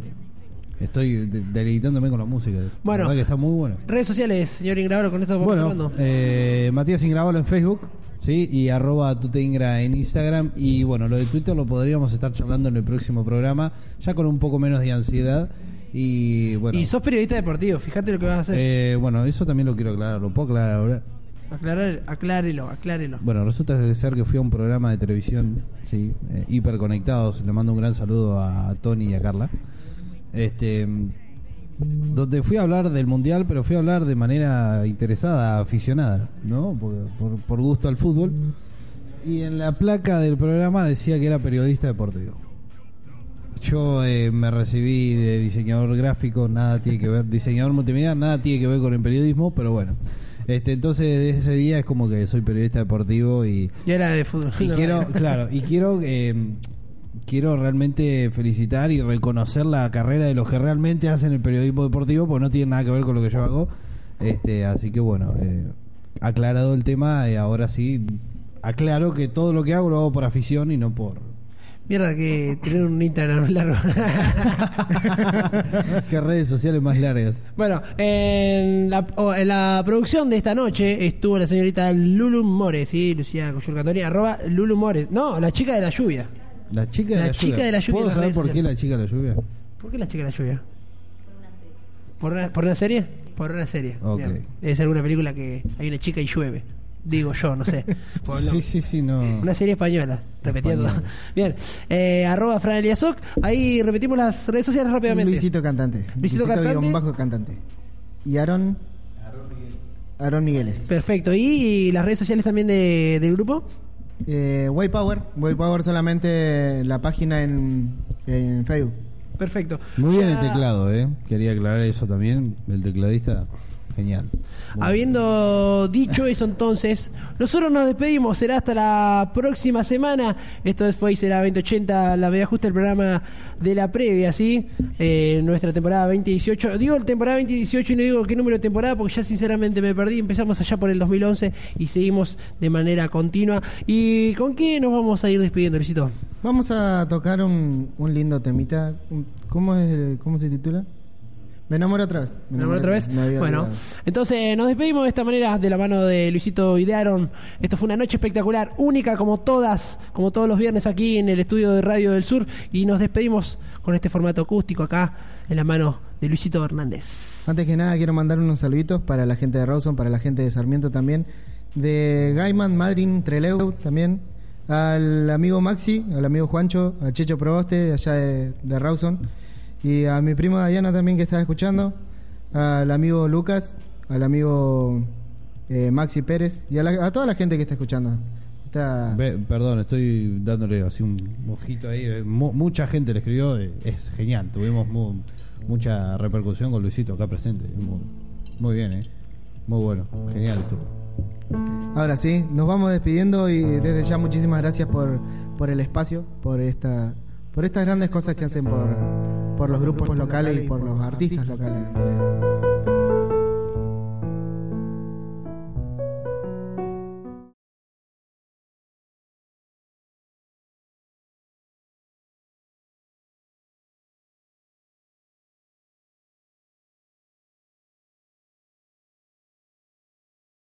estoy de- deleitándome con la música. Bueno. la que está muy bueno. Redes sociales, señor Ingrabaro, con esto vamos Bueno, eh, Matías Ingravalo en Facebook. Sí, y arroba tuteingra en Instagram. Y bueno, lo de Twitter lo podríamos estar charlando en el próximo programa, ya con un poco menos de ansiedad. Y bueno, Y sos periodista deportivo, fíjate lo que vas a hacer. eh, bueno, eso también lo quiero aclarar. ¿Lo puedo aclarar ahora? Aclarar, aclárelo, aclárelo. Bueno, resulta ser que fui a un programa de televisión, sí, eh, hiperconectados. Le mando un gran saludo a Tony y a Carla. Este, donde fui a hablar del mundial, pero fui a hablar de manera interesada, aficionada, ¿no? Por, por- por gusto al fútbol. Y en la placa del programa decía que era periodista deportivo. Yo eh, me recibí de diseñador gráfico, nada tiene que ver, diseñador multimedia, nada tiene que ver con el periodismo, pero bueno. Este, entonces desde ese día es como que soy periodista deportivo y, Y era de fútbol. y quiero, claro, y quiero eh, quiero realmente felicitar y reconocer la carrera de los que realmente hacen el periodismo deportivo, porque no tiene nada que ver con lo que yo hago. Este, así que bueno, eh, aclarado el tema, eh, ahora sí aclaro que todo lo que hago lo hago por afición y no por Mierda que tener un Instagram largo. qué redes sociales más largas. bueno, en la, o- en la producción de esta noche estuvo la señorita Lulu More, ¿sí? Lucía Coyur Cantori, arroba Lulu More. No, la chica de la lluvia. La chica de La la, chica lluvia. de la lluvia ¿Puedo saber por qué la chica de la lluvia? ¿Por qué la chica de la lluvia? ¿Por una, ¿Por una serie? Por una serie. Ok. Bien. Debe ser alguna película que hay una chica y llueve. Digo yo, no sé. Por no- Sí, sí, sí, no. Una serie española, repitiendo. Española. Bien, eh, arroba Fran Eliasok. Ahí repetimos las redes sociales rápidamente. Luisito Cantante. Luisito Cantante. guion bajo cantante. Y Aaron. Aaron Migueles. Perfecto. ¿Y las redes sociales también de, del grupo? Eh, Way Power. Way Power solamente la página en, en Facebook. Perfecto. Muy bien el teclado, ¿eh? Quería aclarar eso también. El tecladista, genial. Habiendo dicho eso entonces, nosotros nos despedimos, será hasta la próxima semana. Esto fue y será 2080, la media justa el programa de la previa, ¿sí? Eh, nuestra temporada 2018. Digo temporada 2018 y no digo qué número de temporada porque ya sinceramente me perdí. Empezamos allá por el 2011 y seguimos de manera continua. ¿Y con qué nos vamos a ir despidiendo, Luisito? Vamos a tocar un, un lindo temita. ¿Cómo, es, ¿Cómo se titula? Me enamoro otra vez. ¿Me enamoré otra vez? Me Bueno, olvidado. entonces nos despedimos de esta manera de la mano de Luisito y de Aaron. Esto fue una noche espectacular, única como todas, como todos los viernes aquí en el estudio de Radio del Sur. Y nos despedimos con este formato acústico acá en la mano de Luisito Hernández. Antes que nada quiero mandar unos saluditos para la gente de Rawson, para la gente de Sarmiento también, de Gaiman, Madrin, Treleu también, al amigo Maxi, al amigo Juancho, a Checho Proboste de allá de, de Rawson, y a mi prima Diana también que estaba escuchando, al amigo Lucas, al amigo eh, Maxi Pérez y a, la- a toda la gente que está escuchando. Está- perdón, estoy dándole así un ojito ahí. eh, mu- mucha gente le escribió, eh, es genial. Tuvimos mu- mucha repercusión con Luisito acá presente. Muy, muy bien, ¿eh? Muy bueno, genial estuvo. Ahora sí, nos vamos despidiendo y desde ya muchísimas gracias por, por el espacio, por esta por estas grandes cosas que hacen por, por los grupos locales y por los artistas locales.